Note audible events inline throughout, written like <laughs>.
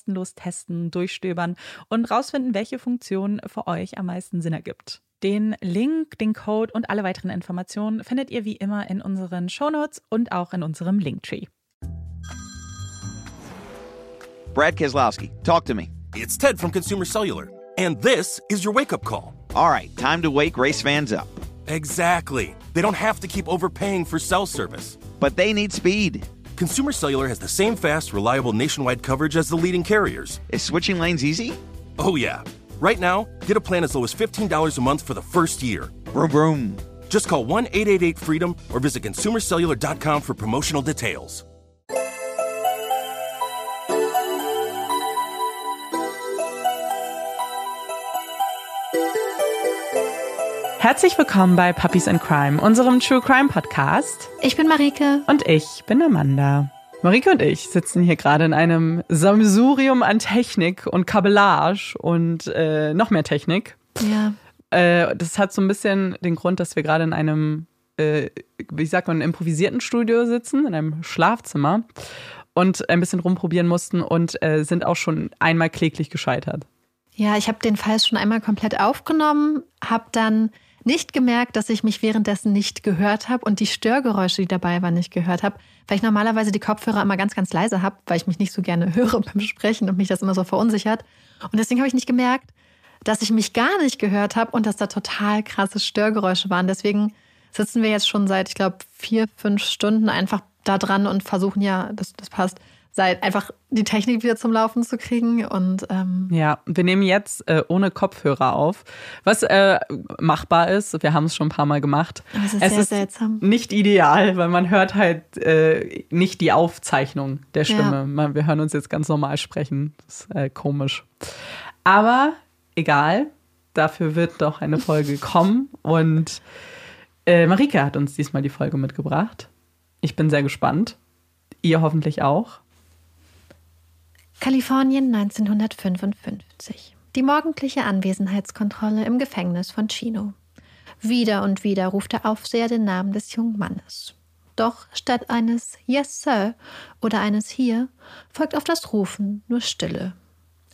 kostenlos testen, durchstöbern und rausfinden, welche Funktion für euch am meisten Sinn ergibt. Den Link, den Code und alle weiteren Informationen findet ihr wie immer in unseren Shownotes und auch in unserem Linktree. Brad Keselowski, talk to me. It's Ted from Consumer Cellular, and this is your wake up call. All right, time to wake race fans up. Exactly. They don't have to keep overpaying for cell service. But they need speed. Consumer Cellular has the same fast, reliable nationwide coverage as the leading carriers. Is switching lanes easy? Oh, yeah. Right now, get a plan as low as $15 a month for the first year. Vroom, vroom. Just call 1 888 freedom or visit consumercellular.com for promotional details. Herzlich willkommen bei Puppies and Crime, unserem True Crime Podcast. Ich bin Marike. Und ich bin Amanda. Marike und ich sitzen hier gerade in einem Sammelsurium an Technik und Kabellage und äh, noch mehr Technik. Ja. Äh, das hat so ein bisschen den Grund, dass wir gerade in einem, äh, wie sagt man, improvisierten Studio sitzen, in einem Schlafzimmer und ein bisschen rumprobieren mussten und äh, sind auch schon einmal kläglich gescheitert. Ja, ich habe den Fall schon einmal komplett aufgenommen, habe dann nicht gemerkt, dass ich mich währenddessen nicht gehört habe und die Störgeräusche, die dabei waren, nicht gehört habe, weil ich normalerweise die Kopfhörer immer ganz, ganz leise habe, weil ich mich nicht so gerne <laughs> höre beim Sprechen und mich das immer so verunsichert. Und deswegen habe ich nicht gemerkt, dass ich mich gar nicht gehört habe und dass da total krasse Störgeräusche waren. Deswegen sitzen wir jetzt schon seit, ich glaube, vier, fünf Stunden einfach da dran und versuchen ja, das, das passt, seid, einfach die Technik wieder zum Laufen zu kriegen. Und ähm, Ja, wir nehmen jetzt äh, ohne Kopfhörer auf, was äh, machbar ist. Wir haben es schon ein paar Mal gemacht. Aber es ist es sehr ist seltsam. nicht ideal, weil man hört halt äh, nicht die Aufzeichnung der Stimme. Ja. Man, wir hören uns jetzt ganz normal sprechen. Das ist äh, komisch. Aber egal, dafür wird doch eine Folge <laughs> kommen. Und äh, Marike hat uns diesmal die Folge mitgebracht. Ich bin sehr gespannt. Ihr hoffentlich auch. Kalifornien 1955. Die morgendliche Anwesenheitskontrolle im Gefängnis von Chino. Wieder und wieder ruft der Aufseher den Namen des jungen Mannes. Doch statt eines Yes, Sir oder eines Hier folgt auf das Rufen nur Stille.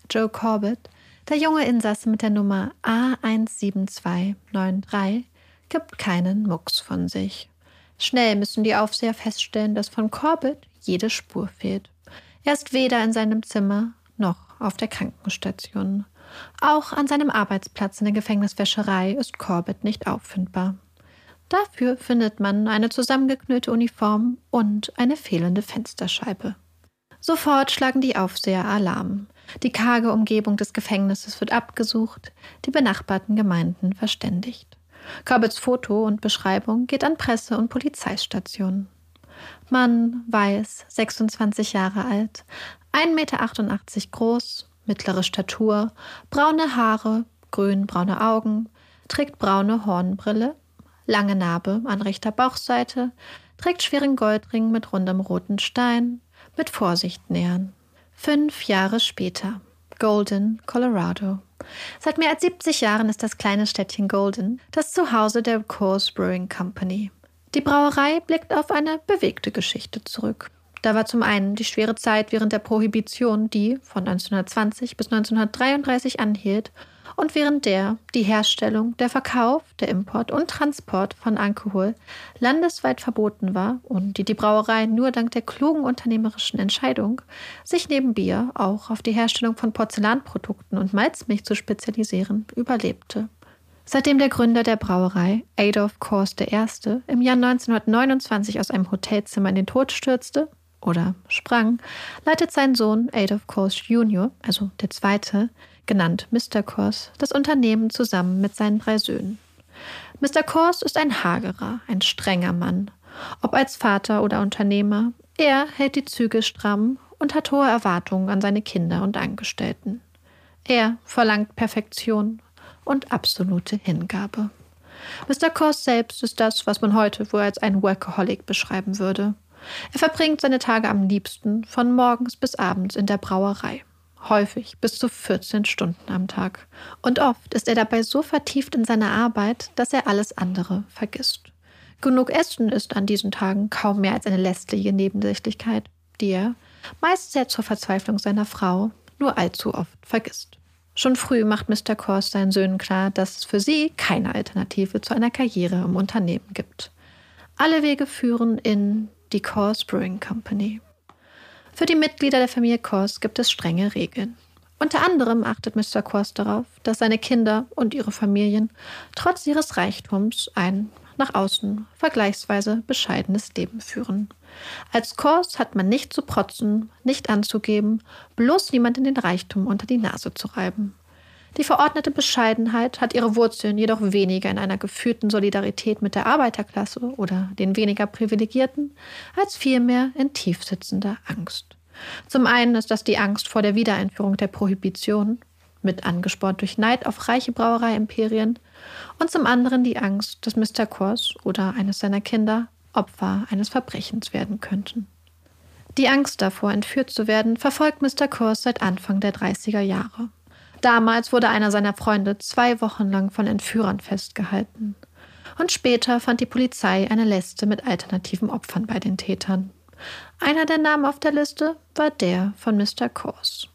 Joe Corbett, der junge Insasse mit der Nummer A17293, gibt keinen Mucks von sich. Schnell müssen die Aufseher feststellen, dass von Corbett jede Spur fehlt. Er ist weder in seinem Zimmer noch auf der Krankenstation. Auch an seinem Arbeitsplatz in der Gefängniswäscherei ist Corbett nicht auffindbar. Dafür findet man eine zusammengeknüllte Uniform und eine fehlende Fensterscheibe. Sofort schlagen die Aufseher Alarm. Die karge Umgebung des Gefängnisses wird abgesucht, die benachbarten Gemeinden verständigt. Corbetts Foto und Beschreibung geht an Presse- und Polizeistationen. Mann, weiß, 26 Jahre alt, 1,88 Meter groß, mittlere Statur, braune Haare, grün-braune Augen, trägt braune Hornbrille, lange Narbe an rechter Bauchseite, trägt schweren Goldring mit rundem roten Stein, mit Vorsicht nähern. Fünf Jahre später. Golden, Colorado. Seit mehr als 70 Jahren ist das kleine Städtchen Golden das Zuhause der Coors Brewing Company. Die Brauerei blickt auf eine bewegte Geschichte zurück. Da war zum einen die schwere Zeit während der Prohibition, die von 1920 bis 1933 anhielt, und während der die Herstellung, der Verkauf, der Import und Transport von Alkohol landesweit verboten war und die die Brauerei nur dank der klugen unternehmerischen Entscheidung, sich neben Bier auch auf die Herstellung von Porzellanprodukten und Malzmilch zu spezialisieren, überlebte. Seitdem der Gründer der Brauerei, Adolf Kors I., im Jahr 1929 aus einem Hotelzimmer in den Tod stürzte oder sprang, leitet sein Sohn Adolf Kors Jr., also der Zweite, genannt Mr. Kors, das Unternehmen zusammen mit seinen drei Söhnen. Mr. Kors ist ein hagerer, ein strenger Mann. Ob als Vater oder Unternehmer, er hält die Züge stramm und hat hohe Erwartungen an seine Kinder und Angestellten. Er verlangt Perfektion und absolute Hingabe. Mr. Kors selbst ist das, was man heute wohl als ein Workaholic beschreiben würde. Er verbringt seine Tage am liebsten von morgens bis abends in der Brauerei. Häufig bis zu 14 Stunden am Tag. Und oft ist er dabei so vertieft in seine Arbeit, dass er alles andere vergisst. Genug Essen ist an diesen Tagen kaum mehr als eine lästige Nebensächlichkeit, die er, meist sehr zur Verzweiflung seiner Frau, nur allzu oft vergisst. Schon früh macht Mr. Kors seinen Söhnen klar, dass es für sie keine Alternative zu einer Karriere im Unternehmen gibt. Alle Wege führen in die Kors Brewing Company. Für die Mitglieder der Familie Kors gibt es strenge Regeln. Unter anderem achtet Mr. Kors darauf, dass seine Kinder und ihre Familien trotz ihres Reichtums ein nach außen vergleichsweise bescheidenes Leben führen. Als Kors hat man nicht zu protzen, nicht anzugeben, bloß niemand in den Reichtum unter die Nase zu reiben. Die verordnete Bescheidenheit hat ihre Wurzeln jedoch weniger in einer gefühlten Solidarität mit der Arbeiterklasse oder den weniger Privilegierten, als vielmehr in tiefsitzender Angst. Zum einen ist das die Angst vor der Wiedereinführung der Prohibition, mit angespornt durch Neid auf reiche Brauereiimperien, und zum anderen die Angst, dass Mr. Kors oder eines seiner Kinder Opfer eines Verbrechens werden könnten. Die Angst davor, entführt zu werden, verfolgt Mr. Kors seit Anfang der 30er Jahre. Damals wurde einer seiner Freunde zwei Wochen lang von Entführern festgehalten. Und später fand die Polizei eine Liste mit alternativen Opfern bei den Tätern. Einer der Namen auf der Liste war der von Mr. Kors.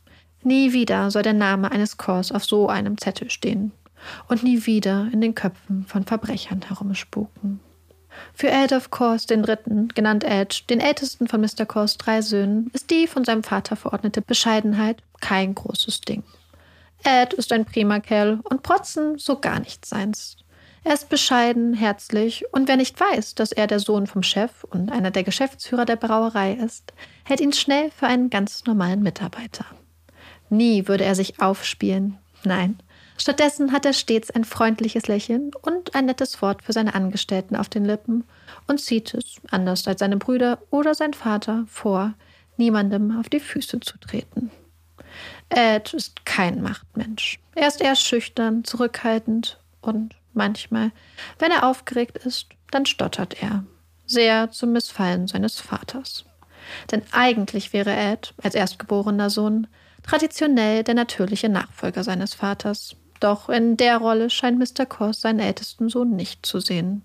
Nie wieder soll der Name eines Kors auf so einem Zettel stehen und nie wieder in den Köpfen von Verbrechern herumspuken. Für Adolf Kors den Dritten, genannt Edge, den ältesten von Mr. Kors drei Söhnen, ist die von seinem Vater verordnete Bescheidenheit kein großes Ding. Ed ist ein prima Kerl und Protzen so gar nichts seins. Er ist bescheiden, herzlich und wer nicht weiß, dass er der Sohn vom Chef und einer der Geschäftsführer der Brauerei ist, hält ihn schnell für einen ganz normalen Mitarbeiter. Nie würde er sich aufspielen. Nein. Stattdessen hat er stets ein freundliches Lächeln und ein nettes Wort für seine Angestellten auf den Lippen und zieht es, anders als seine Brüder oder sein Vater, vor, niemandem auf die Füße zu treten. Ed ist kein Machtmensch. Er ist eher schüchtern, zurückhaltend und manchmal, wenn er aufgeregt ist, dann stottert er. Sehr zum Missfallen seines Vaters. Denn eigentlich wäre Ed, als erstgeborener Sohn, traditionell der natürliche Nachfolger seines Vaters. Doch in der Rolle scheint Mr. Kors seinen ältesten Sohn nicht zu sehen.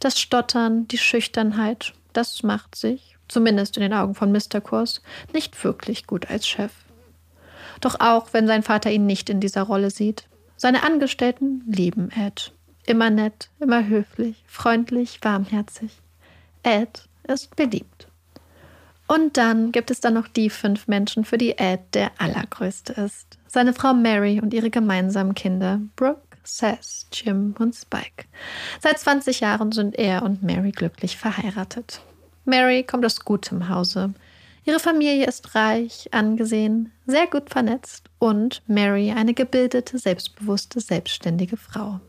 Das Stottern, die Schüchternheit, das macht sich, zumindest in den Augen von Mr. Kors, nicht wirklich gut als Chef. Doch auch wenn sein Vater ihn nicht in dieser Rolle sieht, seine Angestellten lieben Ed. Immer nett, immer höflich, freundlich, warmherzig. Ed ist beliebt. Und dann gibt es dann noch die fünf Menschen, für die Ed der allergrößte ist. Seine Frau Mary und ihre gemeinsamen Kinder, Brooke, Seth, Jim und Spike. Seit 20 Jahren sind er und Mary glücklich verheiratet. Mary kommt aus gutem Hause. Ihre Familie ist reich, angesehen, sehr gut vernetzt und Mary eine gebildete, selbstbewusste, selbstständige Frau.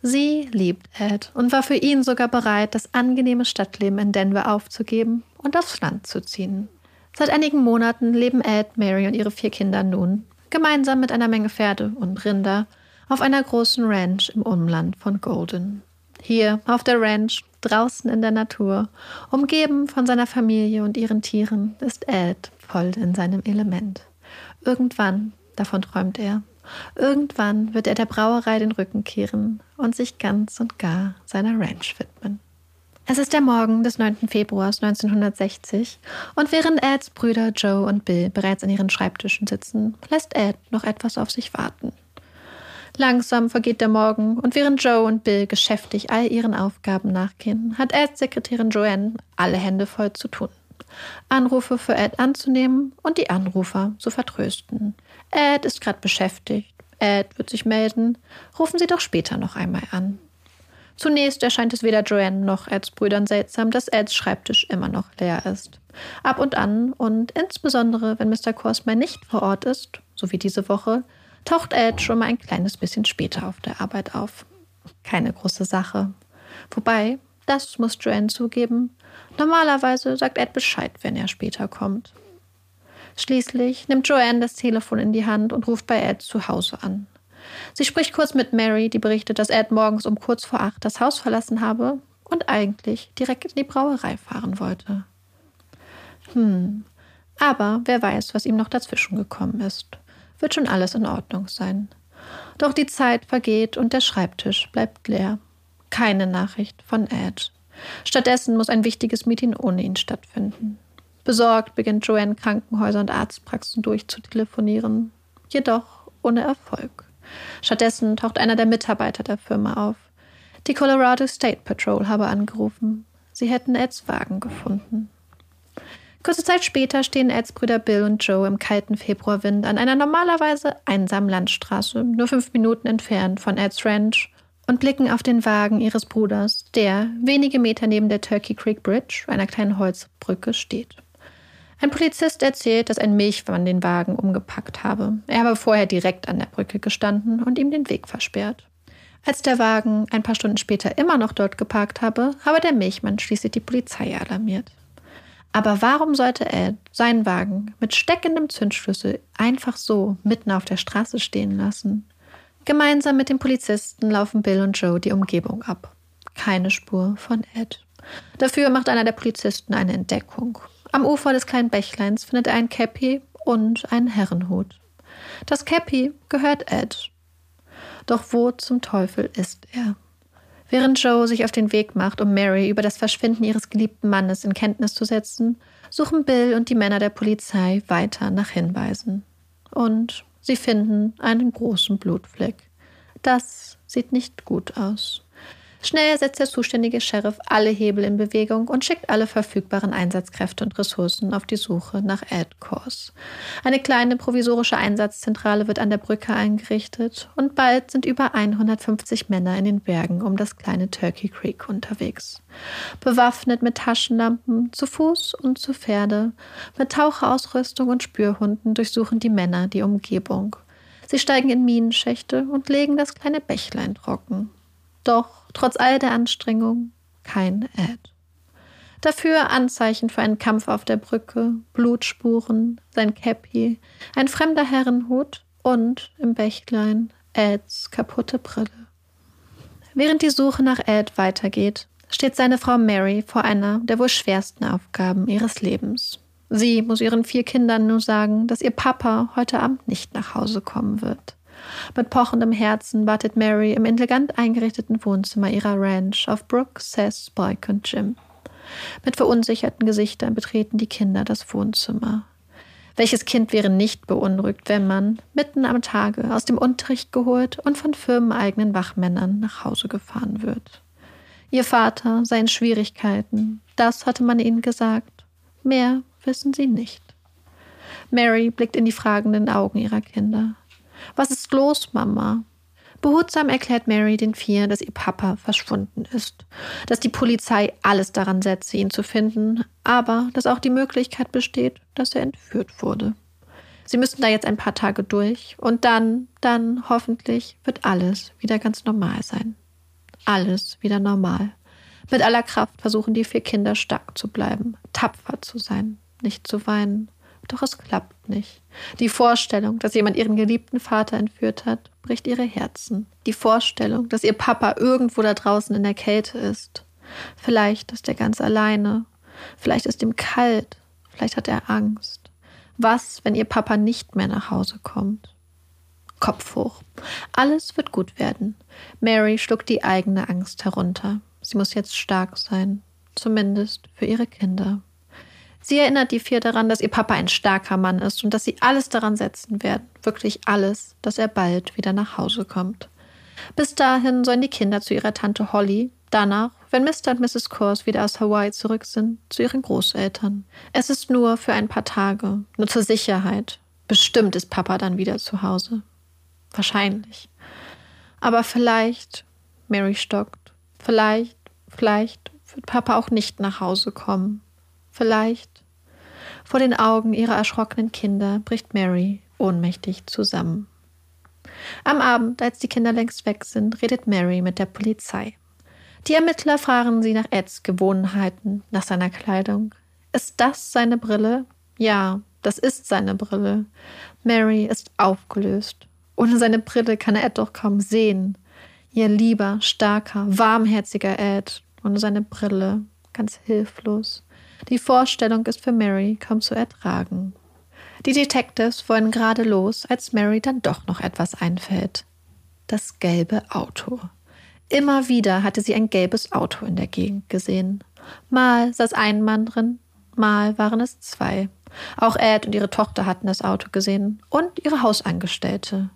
Sie liebt Ed und war für ihn sogar bereit, das angenehme Stadtleben in Denver aufzugeben und aufs Land zu ziehen. Seit einigen Monaten leben Ed, Mary und ihre vier Kinder nun gemeinsam mit einer Menge Pferde und Rinder auf einer großen Ranch im Umland von Golden. Hier auf der Ranch, draußen in der Natur, umgeben von seiner Familie und ihren Tieren, ist Ed voll in seinem Element. Irgendwann, davon träumt er, irgendwann wird er der Brauerei den Rücken kehren und sich ganz und gar seiner Ranch widmen. Es ist der Morgen des 9. Februars 1960 und während Eds Brüder Joe und Bill bereits an ihren Schreibtischen sitzen, lässt Ed noch etwas auf sich warten. Langsam vergeht der Morgen und während Joe und Bill geschäftig all ihren Aufgaben nachgehen, hat Eds Sekretärin Joanne alle Hände voll zu tun. Anrufe für Ed anzunehmen und die Anrufer zu vertrösten. Ed ist gerade beschäftigt. Ed wird sich melden. Rufen Sie doch später noch einmal an. Zunächst erscheint es weder Joanne noch Eds Brüdern seltsam, dass Eds Schreibtisch immer noch leer ist. Ab und an und insbesondere, wenn Mr. Korsman nicht vor Ort ist, so wie diese Woche, taucht Ed schon mal ein kleines bisschen später auf der Arbeit auf. Keine große Sache. Wobei, das muss Joanne zugeben, normalerweise sagt Ed Bescheid, wenn er später kommt. Schließlich nimmt Joanne das Telefon in die Hand und ruft bei Ed zu Hause an. Sie spricht kurz mit Mary, die berichtet, dass Ed morgens um kurz vor acht das Haus verlassen habe und eigentlich direkt in die Brauerei fahren wollte. Hm, aber wer weiß, was ihm noch dazwischen gekommen ist. Wird schon alles in Ordnung sein. Doch die Zeit vergeht und der Schreibtisch bleibt leer. Keine Nachricht von Ed. Stattdessen muss ein wichtiges Meeting ohne ihn stattfinden. Besorgt beginnt Joanne Krankenhäuser und Arztpraxen durchzutelefonieren, jedoch ohne Erfolg. Stattdessen taucht einer der Mitarbeiter der Firma auf. Die Colorado State Patrol habe angerufen. Sie hätten Eds Wagen gefunden. Kurze Zeit später stehen Eds Brüder Bill und Joe im kalten Februarwind an einer normalerweise einsamen Landstraße, nur fünf Minuten entfernt von Eds Ranch, und blicken auf den Wagen ihres Bruders, der wenige Meter neben der Turkey Creek Bridge, einer kleinen Holzbrücke, steht. Ein Polizist erzählt, dass ein Milchmann den Wagen umgepackt habe. Er habe vorher direkt an der Brücke gestanden und ihm den Weg versperrt. Als der Wagen ein paar Stunden später immer noch dort geparkt habe, habe der Milchmann schließlich die Polizei alarmiert. Aber warum sollte Ed seinen Wagen mit steckendem Zündschlüssel einfach so mitten auf der Straße stehen lassen? Gemeinsam mit dem Polizisten laufen Bill und Joe die Umgebung ab. Keine Spur von Ed. Dafür macht einer der Polizisten eine Entdeckung. Am Ufer des kleinen Bächleins findet er ein Käppi und einen Herrenhut. Das Käppi gehört Ed. Doch wo zum Teufel ist er? Während Joe sich auf den Weg macht, um Mary über das Verschwinden ihres geliebten Mannes in Kenntnis zu setzen, suchen Bill und die Männer der Polizei weiter nach Hinweisen. Und sie finden einen großen Blutfleck. Das sieht nicht gut aus. Schnell setzt der zuständige Sheriff alle Hebel in Bewegung und schickt alle verfügbaren Einsatzkräfte und Ressourcen auf die Suche nach Ed Kors. Eine kleine provisorische Einsatzzentrale wird an der Brücke eingerichtet und bald sind über 150 Männer in den Bergen um das kleine Turkey Creek unterwegs. Bewaffnet mit Taschenlampen, zu Fuß und zu Pferde, mit Taucherausrüstung und Spürhunden durchsuchen die Männer die Umgebung. Sie steigen in Minenschächte und legen das kleine Bächlein trocken. Doch trotz all der Anstrengung kein Ed. Dafür Anzeichen für einen Kampf auf der Brücke, Blutspuren, sein Käppi, ein fremder Herrenhut und im Bächlein Eds kaputte Brille. Während die Suche nach Ed weitergeht, steht seine Frau Mary vor einer der wohl schwersten Aufgaben ihres Lebens. Sie muss ihren vier Kindern nur sagen, dass ihr Papa heute Abend nicht nach Hause kommen wird. Mit pochendem Herzen wartet Mary im elegant eingerichteten Wohnzimmer ihrer Ranch auf Brooke, Seth, Spike und Jim. Mit verunsicherten Gesichtern betreten die Kinder das Wohnzimmer. Welches Kind wäre nicht beunruhigt, wenn man, mitten am Tage, aus dem Unterricht geholt und von firmeneigenen Wachmännern nach Hause gefahren wird? Ihr Vater sei in Schwierigkeiten, das hatte man ihnen gesagt. Mehr wissen sie nicht. Mary blickt in die fragenden Augen ihrer Kinder. Was ist los, Mama? Behutsam erklärt Mary den vier, dass ihr Papa verschwunden ist, dass die Polizei alles daran setze, ihn zu finden, aber dass auch die Möglichkeit besteht, dass er entführt wurde. Sie müssen da jetzt ein paar Tage durch und dann, dann hoffentlich wird alles wieder ganz normal sein. Alles wieder normal. Mit aller Kraft versuchen die vier Kinder stark zu bleiben, tapfer zu sein, nicht zu weinen. Doch es klappt nicht. Die Vorstellung, dass jemand ihren geliebten Vater entführt hat, bricht ihre Herzen. Die Vorstellung, dass ihr Papa irgendwo da draußen in der Kälte ist. Vielleicht ist er ganz alleine. Vielleicht ist ihm kalt. Vielleicht hat er Angst. Was, wenn ihr Papa nicht mehr nach Hause kommt? Kopf hoch. Alles wird gut werden. Mary schluckt die eigene Angst herunter. Sie muss jetzt stark sein. Zumindest für ihre Kinder. Sie erinnert die vier daran, dass ihr Papa ein starker Mann ist und dass sie alles daran setzen werden, wirklich alles, dass er bald wieder nach Hause kommt. Bis dahin sollen die Kinder zu ihrer Tante Holly, danach, wenn Mr. und Mrs. Kors wieder aus Hawaii zurück sind, zu ihren Großeltern. Es ist nur für ein paar Tage, nur zur Sicherheit. Bestimmt ist Papa dann wieder zu Hause. Wahrscheinlich. Aber vielleicht, Mary stockt, vielleicht, vielleicht wird Papa auch nicht nach Hause kommen. Vielleicht. Vor den Augen ihrer erschrockenen Kinder bricht Mary ohnmächtig zusammen. Am Abend, als die Kinder längst weg sind, redet Mary mit der Polizei. Die Ermittler fragen sie nach Eds Gewohnheiten, nach seiner Kleidung. Ist das seine Brille? Ja, das ist seine Brille. Mary ist aufgelöst. Ohne seine Brille kann er Ed doch kaum sehen. Ihr lieber, starker, warmherziger Ed. Ohne seine Brille, ganz hilflos. Die Vorstellung ist für Mary kaum zu ertragen. Die Detectives wollen gerade los, als Mary dann doch noch etwas einfällt. Das gelbe Auto. Immer wieder hatte sie ein gelbes Auto in der Gegend gesehen. Mal saß ein Mann drin, mal waren es zwei. Auch Ed und ihre Tochter hatten das Auto gesehen und ihre Hausangestellte.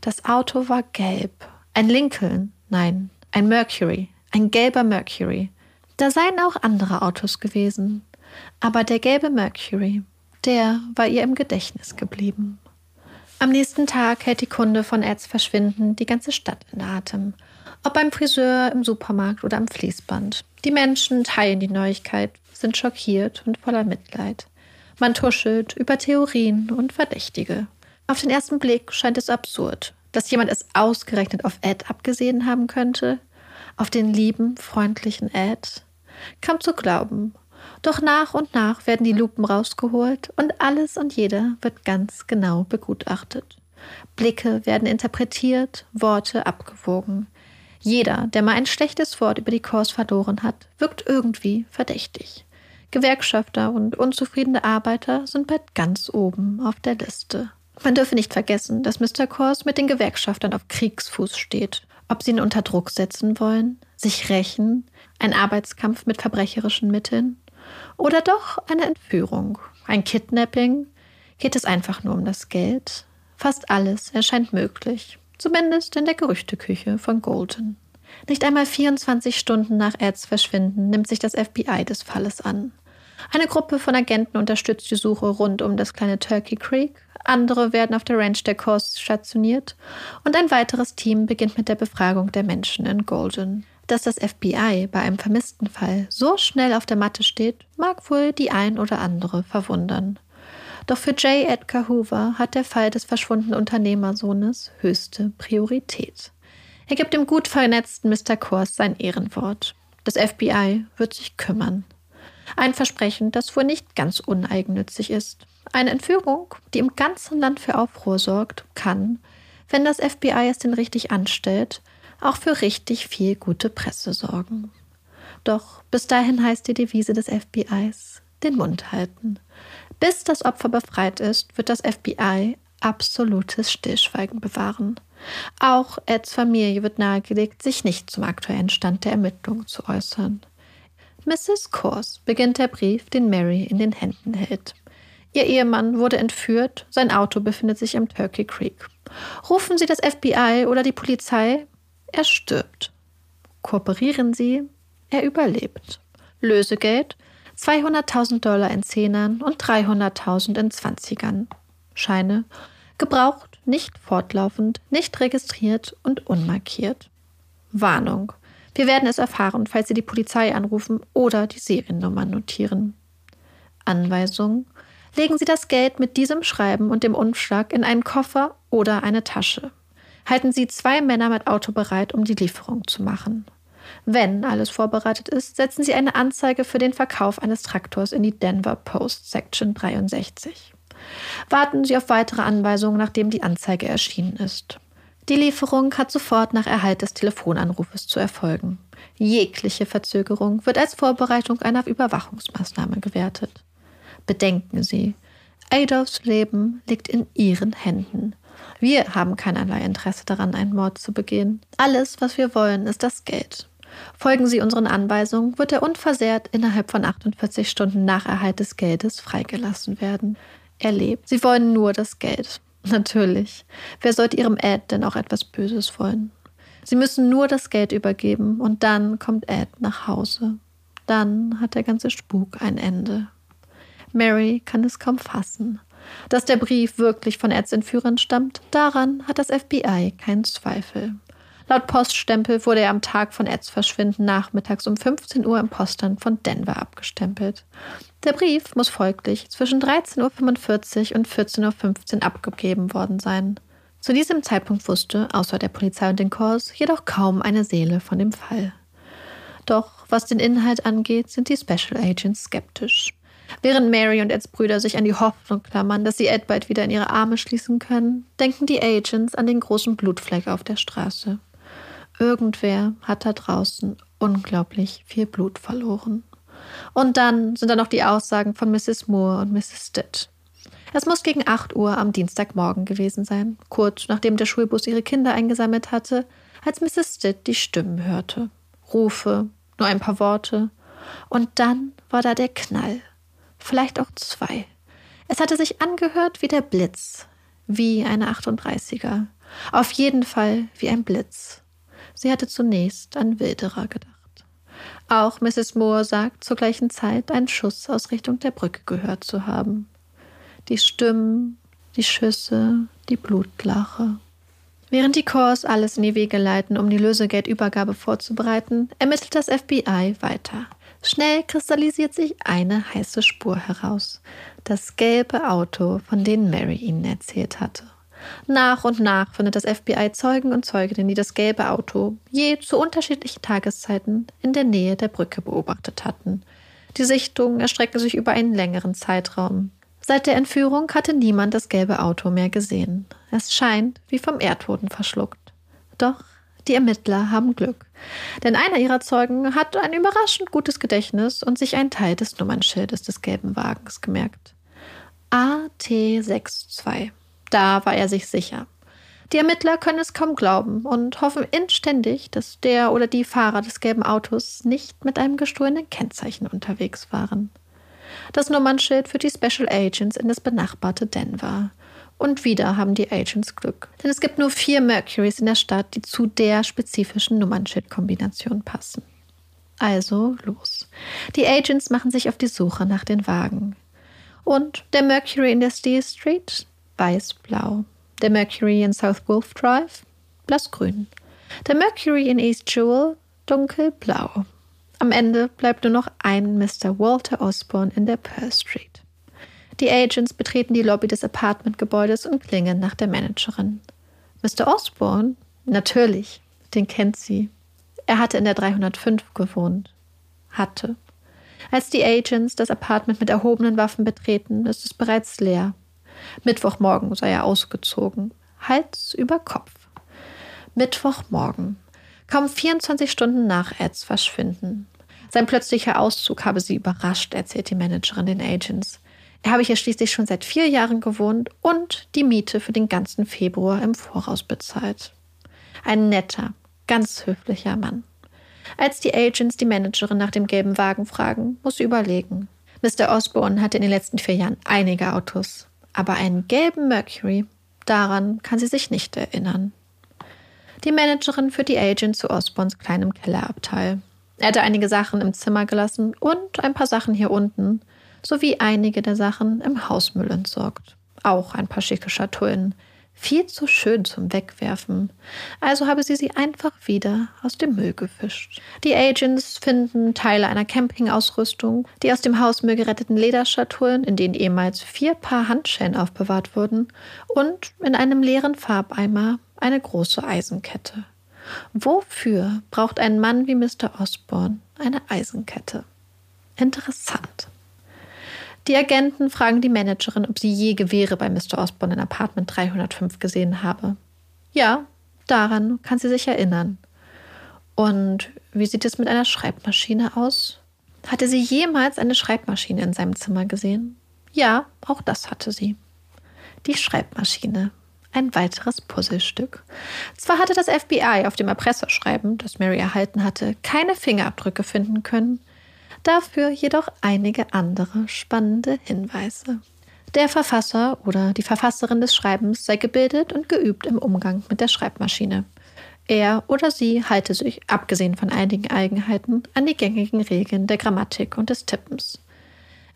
Das Auto war gelb. Ein Lincoln, nein, ein Mercury, ein gelber Mercury. Da seien auch andere Autos gewesen, aber der gelbe Mercury, der war ihr im Gedächtnis geblieben. Am nächsten Tag hält die Kunde von Eds Verschwinden die ganze Stadt in Atem. Ob beim Friseur, im Supermarkt oder am Fließband. Die Menschen teilen die Neuigkeit, sind schockiert und voller Mitleid. Man tuschelt über Theorien und Verdächtige. Auf den ersten Blick scheint es absurd, dass jemand es ausgerechnet auf Ed abgesehen haben könnte. Auf den lieben, freundlichen Ed, Kaum zu glauben. Doch nach und nach werden die Lupen rausgeholt und alles und jeder wird ganz genau begutachtet. Blicke werden interpretiert, Worte abgewogen. Jeder, der mal ein schlechtes Wort über die Kurs verloren hat, wirkt irgendwie verdächtig. Gewerkschafter und unzufriedene Arbeiter sind bald ganz oben auf der Liste. Man dürfe nicht vergessen, dass Mr. Kors mit den Gewerkschaftern auf Kriegsfuß steht. Ob sie ihn unter Druck setzen wollen, sich rächen, ein Arbeitskampf mit verbrecherischen Mitteln oder doch eine Entführung, ein Kidnapping? Geht es einfach nur um das Geld? Fast alles erscheint möglich, zumindest in der Gerüchteküche von Golden. Nicht einmal 24 Stunden nach Eds Verschwinden nimmt sich das FBI des Falles an. Eine Gruppe von Agenten unterstützt die Suche rund um das kleine Turkey Creek, andere werden auf der Ranch der Coast stationiert und ein weiteres Team beginnt mit der Befragung der Menschen in Golden. Dass das FBI bei einem vermissten Fall so schnell auf der Matte steht, mag wohl die ein oder andere verwundern. Doch für J. Edgar Hoover hat der Fall des verschwundenen Unternehmersohnes höchste Priorität. Er gibt dem gut vernetzten Mr. Kors sein Ehrenwort. Das FBI wird sich kümmern. Ein Versprechen, das wohl nicht ganz uneigennützig ist. Eine Entführung, die im ganzen Land für Aufruhr sorgt, kann, wenn das FBI es denn richtig anstellt, auch für richtig viel gute Presse sorgen. Doch bis dahin heißt die Devise des FBIs den Mund halten. Bis das Opfer befreit ist, wird das FBI absolutes Stillschweigen bewahren. Auch Eds Familie wird nahegelegt, sich nicht zum aktuellen Stand der Ermittlungen zu äußern. Mrs. Course beginnt der Brief, den Mary in den Händen hält. Ihr Ehemann wurde entführt, sein Auto befindet sich am Turkey Creek. Rufen Sie das FBI oder die Polizei? Er stirbt. Kooperieren Sie? Er überlebt. Lösegeld? 200.000 Dollar in Zehnern und 300.000 in Zwanzigern. Scheine? Gebraucht, nicht fortlaufend, nicht registriert und unmarkiert. Warnung. Wir werden es erfahren, falls Sie die Polizei anrufen oder die Seriennummer notieren. Anweisung. Legen Sie das Geld mit diesem Schreiben und dem Umschlag in einen Koffer oder eine Tasche. Halten Sie zwei Männer mit Auto bereit, um die Lieferung zu machen. Wenn alles vorbereitet ist, setzen Sie eine Anzeige für den Verkauf eines Traktors in die Denver Post Section 63. Warten Sie auf weitere Anweisungen, nachdem die Anzeige erschienen ist. Die Lieferung hat sofort nach Erhalt des Telefonanrufes zu erfolgen. Jegliche Verzögerung wird als Vorbereitung einer Überwachungsmaßnahme gewertet. Bedenken Sie, Adolfs Leben liegt in Ihren Händen. Wir haben keinerlei Interesse daran, einen Mord zu begehen. Alles, was wir wollen, ist das Geld. Folgen Sie unseren Anweisungen, wird er unversehrt innerhalb von 48 Stunden nach Erhalt des Geldes freigelassen werden. Er lebt. Sie wollen nur das Geld. <laughs> Natürlich. Wer sollte ihrem Ed denn auch etwas Böses wollen? Sie müssen nur das Geld übergeben und dann kommt Ed nach Hause. Dann hat der ganze Spuk ein Ende. Mary kann es kaum fassen. Dass der Brief wirklich von Eds Entführern stammt, daran hat das FBI keinen Zweifel. Laut Poststempel wurde er am Tag von Eds Verschwinden nachmittags um 15 Uhr im Postland von Denver abgestempelt. Der Brief muss folglich zwischen 13.45 Uhr und 14.15 Uhr abgegeben worden sein. Zu diesem Zeitpunkt wusste, außer der Polizei und den Kors, jedoch kaum eine Seele von dem Fall. Doch was den Inhalt angeht, sind die Special Agents skeptisch. Während Mary und Eds Brüder sich an die Hoffnung klammern, dass sie Ed bald wieder in ihre Arme schließen können, denken die Agents an den großen Blutfleck auf der Straße. Irgendwer hat da draußen unglaublich viel Blut verloren. Und dann sind da noch die Aussagen von Mrs. Moore und Mrs. Stitt. Es muss gegen 8 Uhr am Dienstagmorgen gewesen sein, kurz nachdem der Schulbus ihre Kinder eingesammelt hatte, als Mrs. Stitt die Stimmen hörte. Rufe, nur ein paar Worte. Und dann war da der Knall. Vielleicht auch zwei. Es hatte sich angehört wie der Blitz, wie eine 38er. Auf jeden Fall wie ein Blitz. Sie hatte zunächst an Wilderer gedacht. Auch Mrs. Moore sagt zur gleichen Zeit, einen Schuss aus Richtung der Brücke gehört zu haben. Die Stimmen, die Schüsse, die Blutlache. Während die Corps alles in die Wege leiten, um die Lösegeldübergabe vorzubereiten, ermittelt das FBI weiter. Schnell kristallisiert sich eine heiße Spur heraus. Das gelbe Auto, von dem Mary ihnen erzählt hatte. Nach und nach findet das FBI Zeugen und Zeuginnen, die das gelbe Auto je zu unterschiedlichen Tageszeiten in der Nähe der Brücke beobachtet hatten. Die Sichtungen erstrecken sich über einen längeren Zeitraum. Seit der Entführung hatte niemand das gelbe Auto mehr gesehen. Es scheint wie vom Erdboden verschluckt. Doch die Ermittler haben Glück. Denn einer ihrer Zeugen hat ein überraschend gutes Gedächtnis und sich einen Teil des Nummernschildes des gelben Wagens gemerkt. AT62. Da war er sich sicher. Die Ermittler können es kaum glauben und hoffen inständig, dass der oder die Fahrer des gelben Autos nicht mit einem gestohlenen Kennzeichen unterwegs waren. Das Nummernschild führt die Special Agents in das benachbarte Denver. Und wieder haben die Agents Glück. Denn es gibt nur vier Mercurys in der Stadt, die zu der spezifischen Nummernschildkombination passen. Also los. Die Agents machen sich auf die Suche nach den Wagen. Und der Mercury in der Steel Street? Weiß-blau. Der Mercury in South Wolf Drive? Blassgrün. Der Mercury in East Jewel? Dunkelblau. Am Ende bleibt nur noch ein Mr. Walter Osborne in der Pearl Street. Die Agents betreten die Lobby des Apartmentgebäudes und klingen nach der Managerin. Mr. Osborne? Natürlich, den kennt sie. Er hatte in der 305 gewohnt. Hatte. Als die Agents das Apartment mit erhobenen Waffen betreten, ist es bereits leer. Mittwochmorgen sei er ausgezogen. Hals über Kopf. Mittwochmorgen. Kaum 24 Stunden nach Eds Verschwinden. Sein plötzlicher Auszug habe sie überrascht, erzählt die Managerin den Agents. Habe hier schließlich schon seit vier Jahren gewohnt und die Miete für den ganzen Februar im Voraus bezahlt. Ein netter, ganz höflicher Mann. Als die Agents die Managerin nach dem gelben Wagen fragen, muss sie überlegen. Mr. Osborne hatte in den letzten vier Jahren einige Autos, aber einen gelben Mercury, daran kann sie sich nicht erinnern. Die Managerin führt die Agent zu Osborns kleinem Kellerabteil. Er hatte einige Sachen im Zimmer gelassen und ein paar Sachen hier unten, sowie einige der Sachen im Hausmüll entsorgt. Auch ein paar schicke Schatullen. Viel zu schön zum Wegwerfen. Also habe sie sie einfach wieder aus dem Müll gefischt. Die Agents finden Teile einer Campingausrüstung, die aus dem Hausmüll geretteten Lederschatullen, in denen ehemals vier Paar Handschellen aufbewahrt wurden, und in einem leeren Farbeimer eine große Eisenkette. Wofür braucht ein Mann wie Mr. Osborne eine Eisenkette? Interessant. Die Agenten fragen die Managerin, ob sie je Gewehre bei Mr. Osborne in Apartment 305 gesehen habe. Ja, daran kann sie sich erinnern. Und wie sieht es mit einer Schreibmaschine aus? Hatte sie jemals eine Schreibmaschine in seinem Zimmer gesehen? Ja, auch das hatte sie. Die Schreibmaschine ein weiteres Puzzlestück. Zwar hatte das FBI auf dem Erpresserschreiben, das Mary erhalten hatte, keine Fingerabdrücke finden können, dafür jedoch einige andere spannende Hinweise. Der Verfasser oder die Verfasserin des Schreibens sei gebildet und geübt im Umgang mit der Schreibmaschine. Er oder sie halte sich, abgesehen von einigen Eigenheiten, an die gängigen Regeln der Grammatik und des Tippens.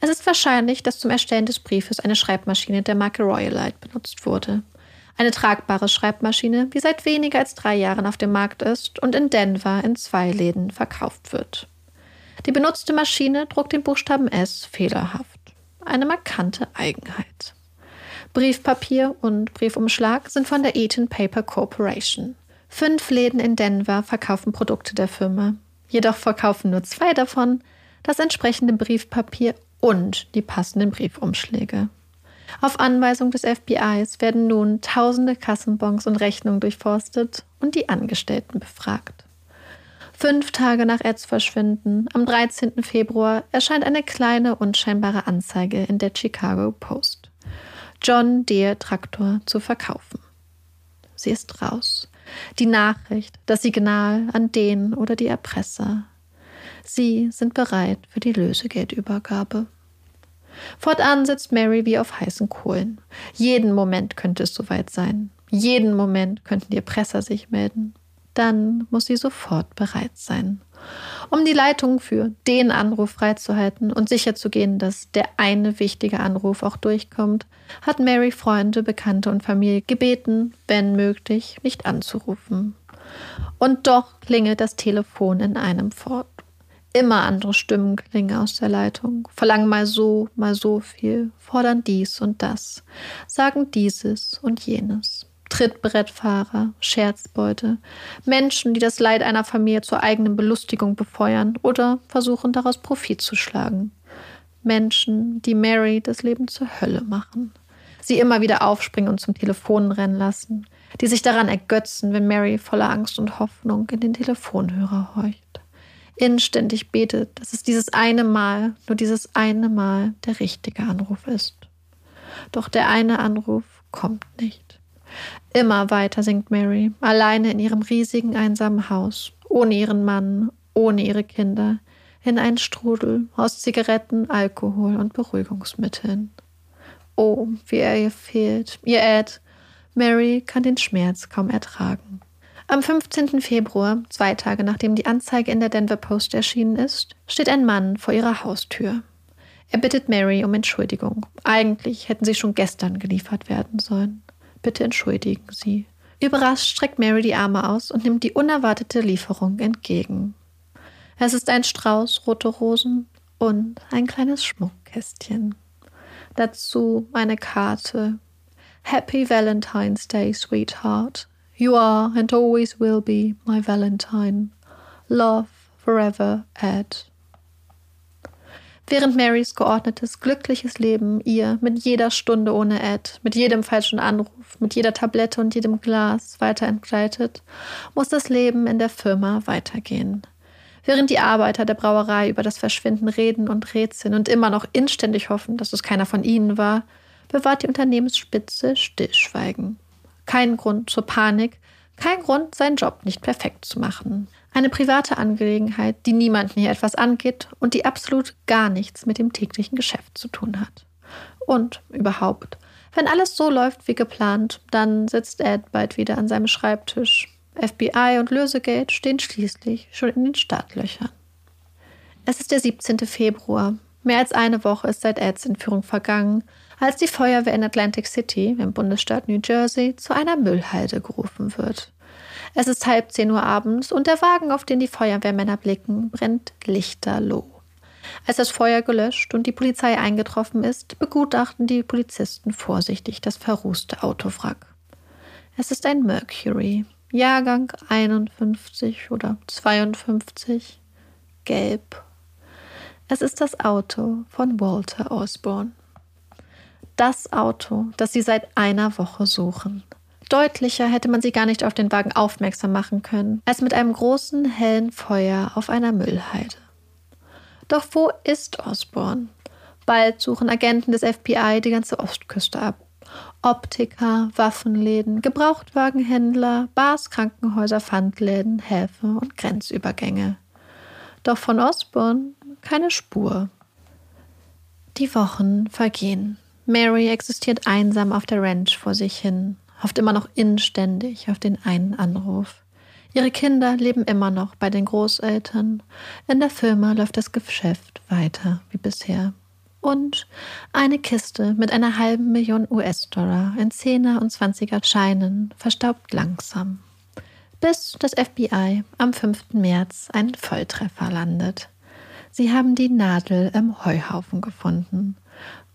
Es ist wahrscheinlich, dass zum Erstellen des Briefes eine Schreibmaschine der Marke Royalite benutzt wurde. Eine tragbare Schreibmaschine, die seit weniger als drei Jahren auf dem Markt ist und in Denver in zwei Läden verkauft wird. Die benutzte Maschine druckt den Buchstaben S fehlerhaft. Eine markante Eigenheit. Briefpapier und Briefumschlag sind von der Eaton Paper Corporation. Fünf Läden in Denver verkaufen Produkte der Firma. Jedoch verkaufen nur zwei davon das entsprechende Briefpapier und die passenden Briefumschläge. Auf Anweisung des FBIs werden nun tausende Kassenbons und Rechnungen durchforstet und die Angestellten befragt. Fünf Tage nach Eds Verschwinden, am 13. Februar, erscheint eine kleine, unscheinbare Anzeige in der Chicago Post. John Deere Traktor zu verkaufen. Sie ist raus. Die Nachricht, das Signal an den oder die Erpresser. Sie sind bereit für die Lösegeldübergabe. Fortan sitzt Mary wie auf heißen Kohlen. Jeden Moment könnte es soweit sein. Jeden Moment könnten die Erpresser sich melden. Dann muss sie sofort bereit sein. Um die Leitung für den Anruf freizuhalten und sicherzugehen, dass der eine wichtige Anruf auch durchkommt, hat Mary Freunde, Bekannte und Familie gebeten, wenn möglich, nicht anzurufen. Und doch klingelt das Telefon in einem fort. Immer andere Stimmen klingen aus der Leitung, verlangen mal so, mal so viel, fordern dies und das, sagen dieses und jenes. Trittbrettfahrer, Scherzbeute, Menschen, die das Leid einer Familie zur eigenen Belustigung befeuern oder versuchen daraus Profit zu schlagen. Menschen, die Mary das Leben zur Hölle machen. Sie immer wieder aufspringen und zum Telefon rennen lassen, die sich daran ergötzen, wenn Mary voller Angst und Hoffnung in den Telefonhörer horcht inständig betet, dass es dieses eine Mal, nur dieses eine Mal der richtige Anruf ist. Doch der eine Anruf kommt nicht. Immer weiter singt Mary, alleine in ihrem riesigen einsamen Haus, ohne ihren Mann, ohne ihre Kinder, in einen Strudel aus Zigaretten, Alkohol und Beruhigungsmitteln. Oh, wie er ihr fehlt, ihr Ed. Mary kann den Schmerz kaum ertragen. Am 15. Februar, zwei Tage nachdem die Anzeige in der Denver Post erschienen ist, steht ein Mann vor ihrer Haustür. Er bittet Mary um Entschuldigung. Eigentlich hätten sie schon gestern geliefert werden sollen. Bitte entschuldigen Sie. Überrascht streckt Mary die Arme aus und nimmt die unerwartete Lieferung entgegen. Es ist ein Strauß rote Rosen und ein kleines Schmuckkästchen. Dazu eine Karte. Happy Valentine's Day, sweetheart. You are and always will be my Valentine. Love forever, Ed. Während Marys geordnetes, glückliches Leben ihr mit jeder Stunde ohne Ed, mit jedem falschen Anruf, mit jeder Tablette und jedem Glas weiter entgleitet, muss das Leben in der Firma weitergehen. Während die Arbeiter der Brauerei über das Verschwinden reden und rätseln und immer noch inständig hoffen, dass es keiner von ihnen war, bewahrt die Unternehmensspitze Stillschweigen. Kein Grund zur Panik, kein Grund, seinen Job nicht perfekt zu machen. Eine private Angelegenheit, die niemanden hier etwas angeht und die absolut gar nichts mit dem täglichen Geschäft zu tun hat. Und überhaupt, wenn alles so läuft wie geplant, dann sitzt Ed bald wieder an seinem Schreibtisch. FBI und Lösegeld stehen schließlich schon in den Startlöchern. Es ist der 17. Februar. Mehr als eine Woche ist seit Eds Entführung vergangen, als die Feuerwehr in Atlantic City im Bundesstaat New Jersey zu einer Müllhalde gerufen wird. Es ist halb zehn Uhr abends und der Wagen, auf den die Feuerwehrmänner blicken, brennt lichterloh. Als das Feuer gelöscht und die Polizei eingetroffen ist, begutachten die Polizisten vorsichtig das verrußte Autowrack. Es ist ein Mercury, Jahrgang 51 oder 52, gelb. Es ist das Auto von Walter Osborne. Das Auto, das sie seit einer Woche suchen. Deutlicher hätte man sie gar nicht auf den Wagen aufmerksam machen können, als mit einem großen hellen Feuer auf einer Müllhalde. Doch wo ist Osborne? Bald suchen Agenten des FBI die ganze Ostküste ab. Optiker, Waffenläden, Gebrauchtwagenhändler, Bars, Krankenhäuser, Pfandläden, Häfe und Grenzübergänge. Doch von Osborne keine Spur. Die Wochen vergehen. Mary existiert einsam auf der Ranch vor sich hin hofft immer noch inständig auf den einen Anruf. Ihre Kinder leben immer noch bei den Großeltern. In der Firma läuft das Geschäft weiter wie bisher. Und eine Kiste mit einer halben Million US-Dollar in Zehner- und Zwanziger Scheinen verstaubt langsam. Bis das FBI am 5. März einen Volltreffer landet. Sie haben die Nadel im Heuhaufen gefunden.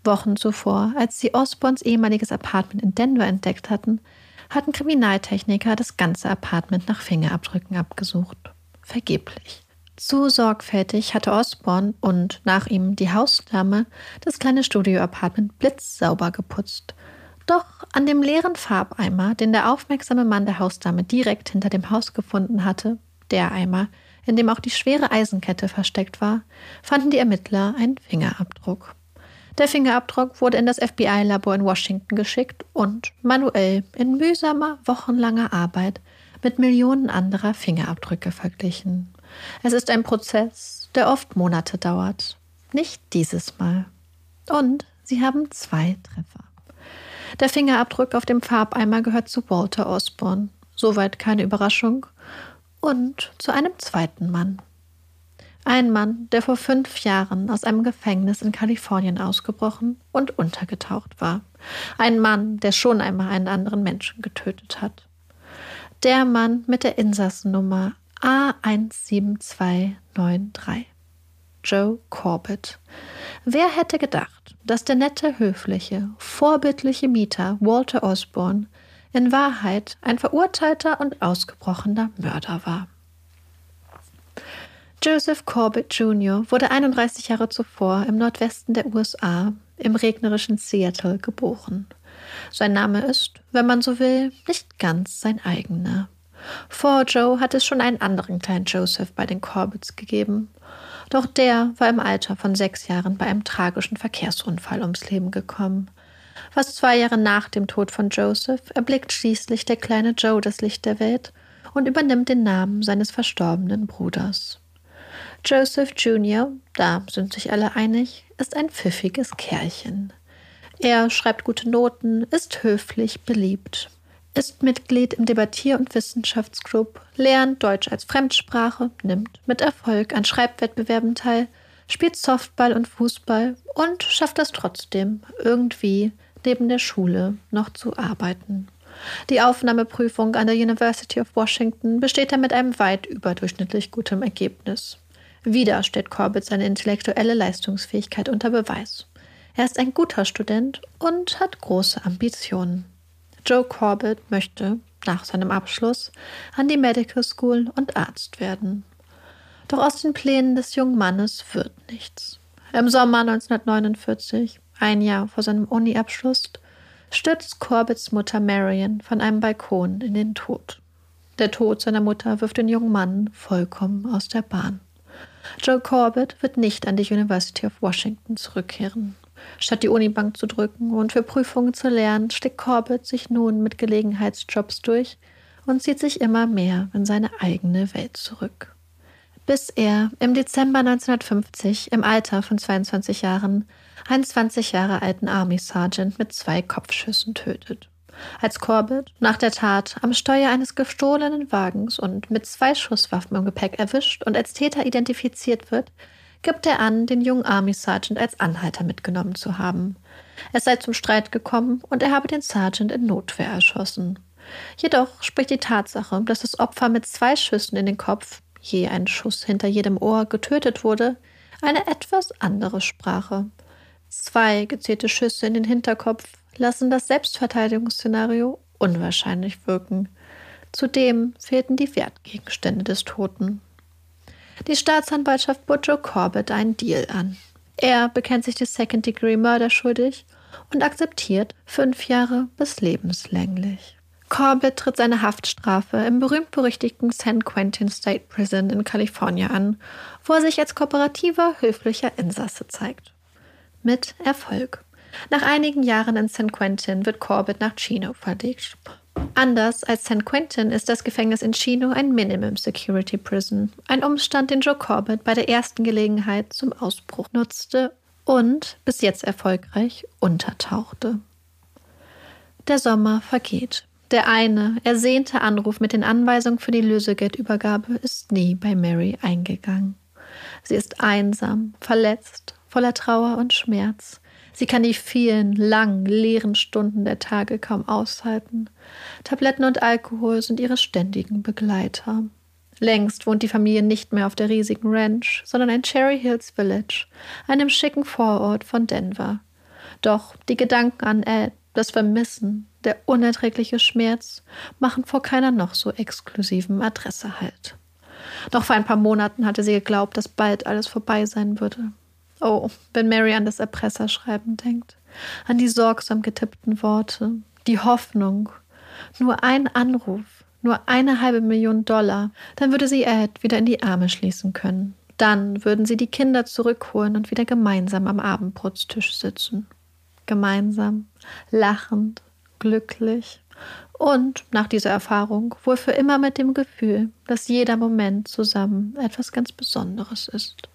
Wochen zuvor, als sie Osborns ehemaliges Apartment in Denver entdeckt hatten, hatten Kriminaltechniker das ganze Apartment nach Fingerabdrücken abgesucht. Vergeblich. Zu sorgfältig hatte Osborne und nach ihm die Hausdame das kleine Studio-Apartment blitzsauber geputzt. Doch an dem leeren Farbeimer, den der aufmerksame Mann der Hausdame direkt hinter dem Haus gefunden hatte, der Eimer, in dem auch die schwere Eisenkette versteckt war, fanden die Ermittler einen Fingerabdruck. Der Fingerabdruck wurde in das FBI-Labor in Washington geschickt und manuell in mühsamer, wochenlanger Arbeit mit Millionen anderer Fingerabdrücke verglichen. Es ist ein Prozess, der oft Monate dauert. Nicht dieses Mal. Und sie haben zwei Treffer. Der Fingerabdruck auf dem Farbeimer gehört zu Walter Osborne. Soweit keine Überraschung. Und zu einem zweiten Mann. Ein Mann, der vor fünf Jahren aus einem Gefängnis in Kalifornien ausgebrochen und untergetaucht war. Ein Mann, der schon einmal einen anderen Menschen getötet hat. Der Mann mit der Insassennummer A17293. Joe Corbett. Wer hätte gedacht, dass der nette, höfliche, vorbildliche Mieter Walter Osborne in Wahrheit ein verurteilter und ausgebrochener Mörder war? Joseph Corbett Jr. wurde 31 Jahre zuvor im Nordwesten der USA im regnerischen Seattle geboren. Sein Name ist, wenn man so will, nicht ganz sein eigener. Vor Joe hat es schon einen anderen kleinen Joseph bei den Corbetts gegeben. Doch der war im Alter von sechs Jahren bei einem tragischen Verkehrsunfall ums Leben gekommen. Fast zwei Jahre nach dem Tod von Joseph erblickt schließlich der kleine Joe das Licht der Welt und übernimmt den Namen seines verstorbenen Bruders. Joseph Jr., da sind sich alle einig, ist ein pfiffiges Kerlchen. Er schreibt gute Noten, ist höflich, beliebt. ist Mitglied im Debattier- und Wissenschaftsclub, lernt Deutsch als Fremdsprache, nimmt mit Erfolg an Schreibwettbewerben teil, spielt Softball und Fußball und schafft es trotzdem, irgendwie neben der Schule noch zu arbeiten. Die Aufnahmeprüfung an der University of Washington besteht er mit einem weit überdurchschnittlich gutem Ergebnis. Wieder stellt Corbett seine intellektuelle Leistungsfähigkeit unter Beweis. Er ist ein guter Student und hat große Ambitionen. Joe Corbett möchte nach seinem Abschluss an die Medical School und Arzt werden. Doch aus den Plänen des jungen Mannes wird nichts. Im Sommer 1949, ein Jahr vor seinem Uni-Abschluss, stürzt Corbetts Mutter Marion von einem Balkon in den Tod. Der Tod seiner Mutter wirft den jungen Mann vollkommen aus der Bahn. Joe Corbett wird nicht an die University of Washington zurückkehren. Statt die Unibank zu drücken und für Prüfungen zu lernen, steckt Corbett sich nun mit Gelegenheitsjobs durch und zieht sich immer mehr in seine eigene Welt zurück. Bis er im Dezember 1950 im Alter von 22 Jahren einen 20 Jahre alten Army Sergeant mit zwei Kopfschüssen tötet. Als Corbett nach der Tat am Steuer eines gestohlenen Wagens und mit zwei Schusswaffen im Gepäck erwischt und als Täter identifiziert wird, gibt er an, den jungen Army Sergeant als Anhalter mitgenommen zu haben. Es sei zum Streit gekommen und er habe den Sergeant in Notwehr erschossen. Jedoch spricht die Tatsache, dass das Opfer mit zwei Schüssen in den Kopf, je ein Schuss hinter jedem Ohr, getötet wurde, eine etwas andere Sprache. Zwei gezählte Schüsse in den Hinterkopf lassen das Selbstverteidigungsszenario unwahrscheinlich wirken. Zudem fehlten die Wertgegenstände des Toten. Die Staatsanwaltschaft bot Joe Corbett einen Deal an. Er bekennt sich des Second-Degree-Murder schuldig und akzeptiert fünf Jahre bis lebenslänglich. Corbett tritt seine Haftstrafe im berühmt-berüchtigten San Quentin State Prison in Kalifornien an, wo er sich als kooperativer, höflicher Insasse zeigt. Mit Erfolg. Nach einigen Jahren in San Quentin wird Corbett nach Chino verlegt. Anders als San Quentin ist das Gefängnis in Chino ein Minimum Security Prison, ein Umstand, den Joe Corbett bei der ersten Gelegenheit zum Ausbruch nutzte und bis jetzt erfolgreich untertauchte. Der Sommer vergeht. Der eine, ersehnte Anruf mit den Anweisungen für die Lösegeldübergabe ist nie bei Mary eingegangen. Sie ist einsam, verletzt, voller Trauer und Schmerz. Sie kann die vielen langen, leeren Stunden der Tage kaum aushalten. Tabletten und Alkohol sind ihre ständigen Begleiter. Längst wohnt die Familie nicht mehr auf der riesigen Ranch, sondern in Cherry Hills Village, einem schicken Vorort von Denver. Doch die Gedanken an Ed, das Vermissen, der unerträgliche Schmerz machen vor keiner noch so exklusiven Adresse Halt. Noch vor ein paar Monaten hatte sie geglaubt, dass bald alles vorbei sein würde. Oh, wenn Mary an das Erpresserschreiben denkt, an die sorgsam getippten Worte, die Hoffnung, nur ein Anruf, nur eine halbe Million Dollar, dann würde sie Ed wieder in die Arme schließen können. Dann würden sie die Kinder zurückholen und wieder gemeinsam am Abendbrotstisch sitzen. Gemeinsam, lachend, glücklich. Und nach dieser Erfahrung wohl für immer mit dem Gefühl, dass jeder Moment zusammen etwas ganz Besonderes ist.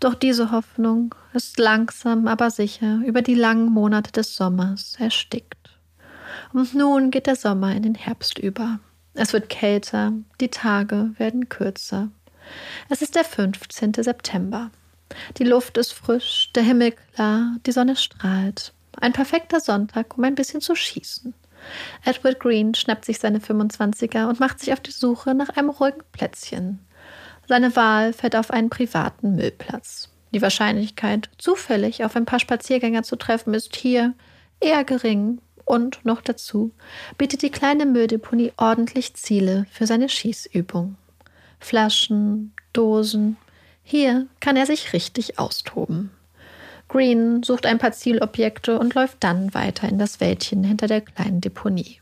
Doch diese Hoffnung ist langsam, aber sicher über die langen Monate des Sommers erstickt. Und nun geht der Sommer in den Herbst über. Es wird kälter, die Tage werden kürzer. Es ist der 15. September. Die Luft ist frisch, der Himmel klar, die Sonne strahlt. Ein perfekter Sonntag, um ein bisschen zu schießen. Edward Green schnappt sich seine 25er und macht sich auf die Suche nach einem ruhigen Plätzchen. Seine Wahl fällt auf einen privaten Müllplatz. Die Wahrscheinlichkeit, zufällig auf ein paar Spaziergänger zu treffen, ist hier eher gering und noch dazu bietet die kleine Mülldeponie ordentlich Ziele für seine Schießübung. Flaschen, Dosen. Hier kann er sich richtig austoben. Green sucht ein paar Zielobjekte und läuft dann weiter in das Wäldchen hinter der kleinen Deponie.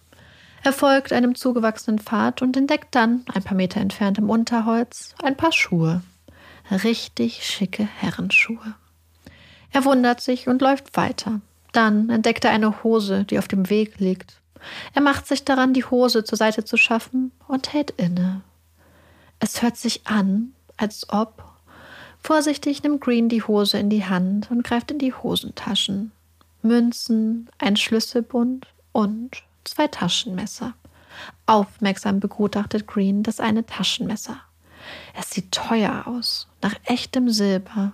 Er folgt einem zugewachsenen Pfad und entdeckt dann, ein paar Meter entfernt im Unterholz, ein paar Schuhe. Richtig schicke Herrenschuhe. Er wundert sich und läuft weiter. Dann entdeckt er eine Hose, die auf dem Weg liegt. Er macht sich daran, die Hose zur Seite zu schaffen und hält inne. Es hört sich an, als ob. Vorsichtig nimmt Green die Hose in die Hand und greift in die Hosentaschen. Münzen, ein Schlüsselbund und zwei Taschenmesser. Aufmerksam begutachtet Green das eine Taschenmesser. Es sieht teuer aus, nach echtem Silber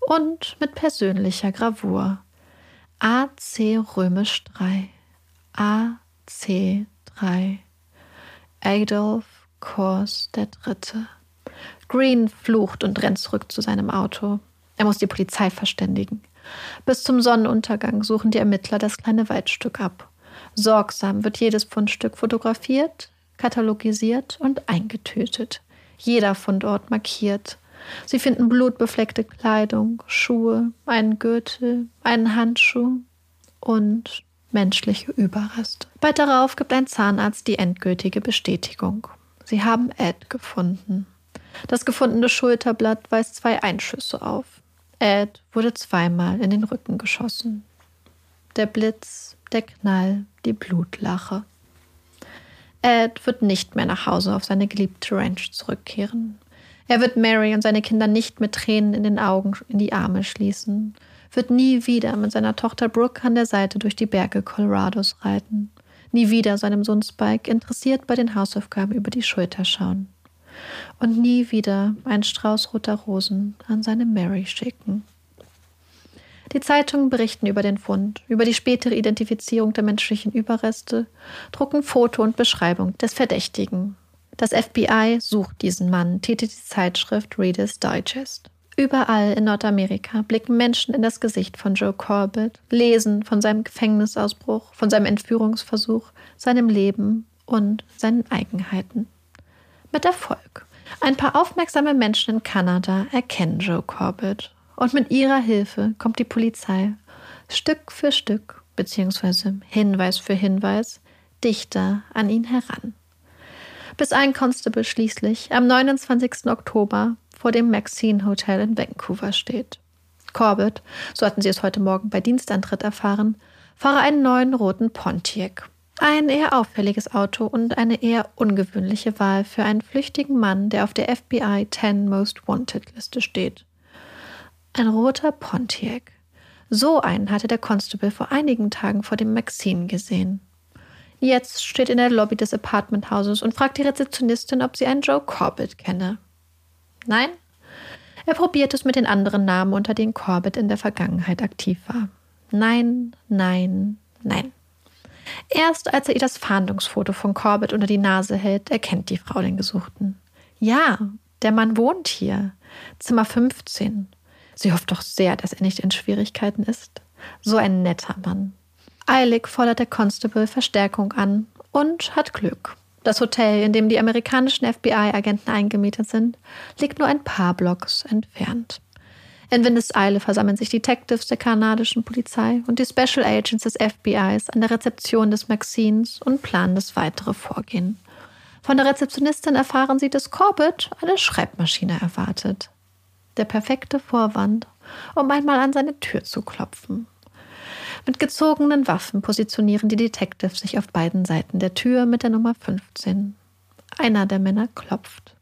und mit persönlicher Gravur. AC römisch 3. AC 3. Adolf Kors der Dritte. Green flucht und rennt zurück zu seinem Auto. Er muss die Polizei verständigen. Bis zum Sonnenuntergang suchen die Ermittler das kleine Waldstück ab. Sorgsam wird jedes Fundstück fotografiert, katalogisiert und eingetötet. Jeder Fundort markiert. Sie finden blutbefleckte Kleidung, Schuhe, einen Gürtel, einen Handschuh und menschliche Überreste. Bald darauf gibt ein Zahnarzt die endgültige Bestätigung. Sie haben Ed gefunden. Das gefundene Schulterblatt weist zwei Einschüsse auf. Ed wurde zweimal in den Rücken geschossen. Der Blitz, der Knall, die Blutlache. Ed wird nicht mehr nach Hause auf seine geliebte Ranch zurückkehren. Er wird Mary und seine Kinder nicht mit Tränen in den Augen in die Arme schließen, wird nie wieder mit seiner Tochter Brooke an der Seite durch die Berge Colorados reiten, nie wieder seinem Sohn Spike interessiert bei den Hausaufgaben über die Schulter schauen und nie wieder einen Strauß roter Rosen an seine Mary schicken. Die Zeitungen berichten über den Fund, über die spätere Identifizierung der menschlichen Überreste, drucken Foto und Beschreibung des Verdächtigen. Das FBI sucht diesen Mann, tätet die Zeitschrift Reader's Digest. Überall in Nordamerika blicken Menschen in das Gesicht von Joe Corbett, lesen von seinem Gefängnisausbruch, von seinem Entführungsversuch, seinem Leben und seinen Eigenheiten. Mit Erfolg. Ein paar aufmerksame Menschen in Kanada erkennen Joe Corbett und mit ihrer Hilfe kommt die Polizei Stück für Stück, beziehungsweise Hinweis für Hinweis, dichter an ihn heran. Bis ein Constable schließlich am 29. Oktober vor dem Maxine Hotel in Vancouver steht. Corbett, so hatten sie es heute Morgen bei Dienstantritt erfahren, fahre einen neuen roten Pontiac. Ein eher auffälliges Auto und eine eher ungewöhnliche Wahl für einen flüchtigen Mann, der auf der FBI 10 Most Wanted Liste steht. Ein roter Pontiac. So einen hatte der Constable vor einigen Tagen vor dem Maxine gesehen. Jetzt steht in der Lobby des Apartmenthauses und fragt die Rezeptionistin, ob sie einen Joe Corbett kenne. Nein? Er probiert es mit den anderen Namen, unter denen Corbett in der Vergangenheit aktiv war. Nein, nein, nein. Erst als er ihr das Fahndungsfoto von Corbett unter die Nase hält, erkennt die Frau den Gesuchten. Ja, der Mann wohnt hier. Zimmer 15. Sie hofft doch sehr, dass er nicht in Schwierigkeiten ist. So ein netter Mann. Eilig fordert der Constable Verstärkung an und hat Glück. Das Hotel, in dem die amerikanischen FBI-Agenten eingemietet sind, liegt nur ein paar Blocks entfernt. In Windeseile versammeln sich Detectives der kanadischen Polizei und die Special Agents des FBIs an der Rezeption des Maxines und planen das weitere Vorgehen. Von der Rezeptionistin erfahren sie, dass Corbett eine Schreibmaschine erwartet der perfekte Vorwand, um einmal an seine Tür zu klopfen. Mit gezogenen Waffen positionieren die Detectives sich auf beiden Seiten der Tür mit der Nummer 15. Einer der Männer klopft.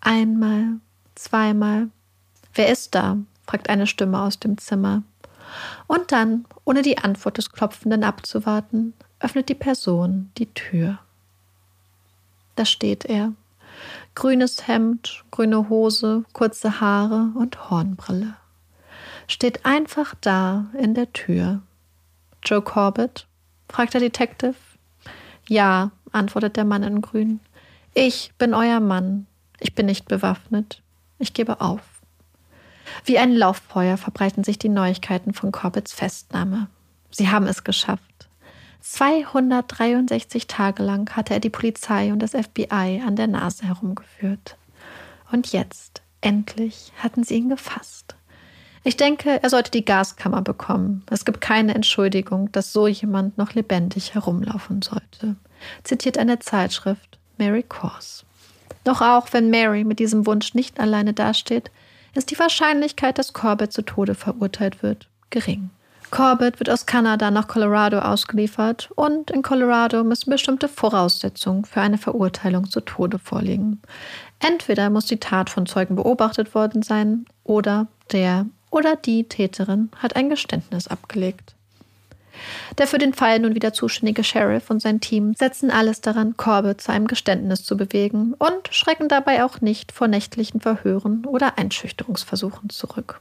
Einmal, zweimal. Wer ist da? fragt eine Stimme aus dem Zimmer. Und dann, ohne die Antwort des Klopfenden abzuwarten, öffnet die Person die Tür. Da steht er, grünes Hemd, grüne Hose, kurze Haare und Hornbrille. Steht einfach da in der Tür. Joe Corbett? fragt der Detective. Ja, antwortet der Mann in Grün. Ich bin euer Mann. Ich bin nicht bewaffnet. Ich gebe auf. Wie ein Lauffeuer verbreiten sich die Neuigkeiten von Corbetts Festnahme. Sie haben es geschafft. 263 Tage lang hatte er die Polizei und das FBI an der Nase herumgeführt. Und jetzt, endlich, hatten sie ihn gefasst. Ich denke, er sollte die Gaskammer bekommen. Es gibt keine Entschuldigung, dass so jemand noch lebendig herumlaufen sollte, zitiert eine Zeitschrift Mary Kors. Doch auch wenn Mary mit diesem Wunsch nicht alleine dasteht, ist die Wahrscheinlichkeit, dass Corbett zu Tode verurteilt wird, gering. Corbett wird aus Kanada nach Colorado ausgeliefert und in Colorado müssen bestimmte Voraussetzungen für eine Verurteilung zu Tode vorliegen. Entweder muss die Tat von Zeugen beobachtet worden sein oder der oder die Täterin hat ein Geständnis abgelegt. Der für den Fall nun wieder zuständige Sheriff und sein Team setzen alles daran, Corbett zu einem Geständnis zu bewegen und schrecken dabei auch nicht vor nächtlichen Verhören oder Einschüchterungsversuchen zurück.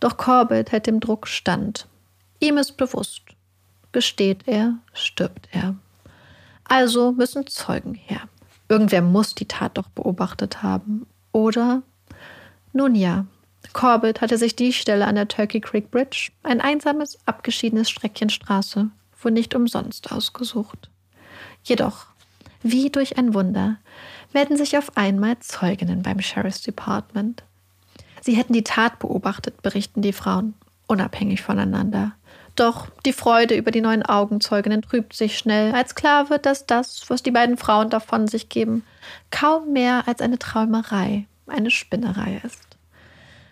Doch Corbett hält dem Druck stand. Ihm ist bewusst, gesteht er, stirbt er. Also müssen Zeugen her. Irgendwer muss die Tat doch beobachtet haben. Oder? Nun ja, Corbett hatte sich die Stelle an der Turkey Creek Bridge, ein einsames, abgeschiedenes Streckchen Straße, wohl nicht umsonst ausgesucht. Jedoch, wie durch ein Wunder, werden sich auf einmal Zeuginnen beim Sheriff's Department. Sie hätten die Tat beobachtet, berichten die Frauen, unabhängig voneinander. Doch die Freude über die neuen Augenzeuginnen trübt sich schnell, als klar wird, dass das, was die beiden Frauen davon sich geben, kaum mehr als eine Träumerei, eine Spinnerei ist.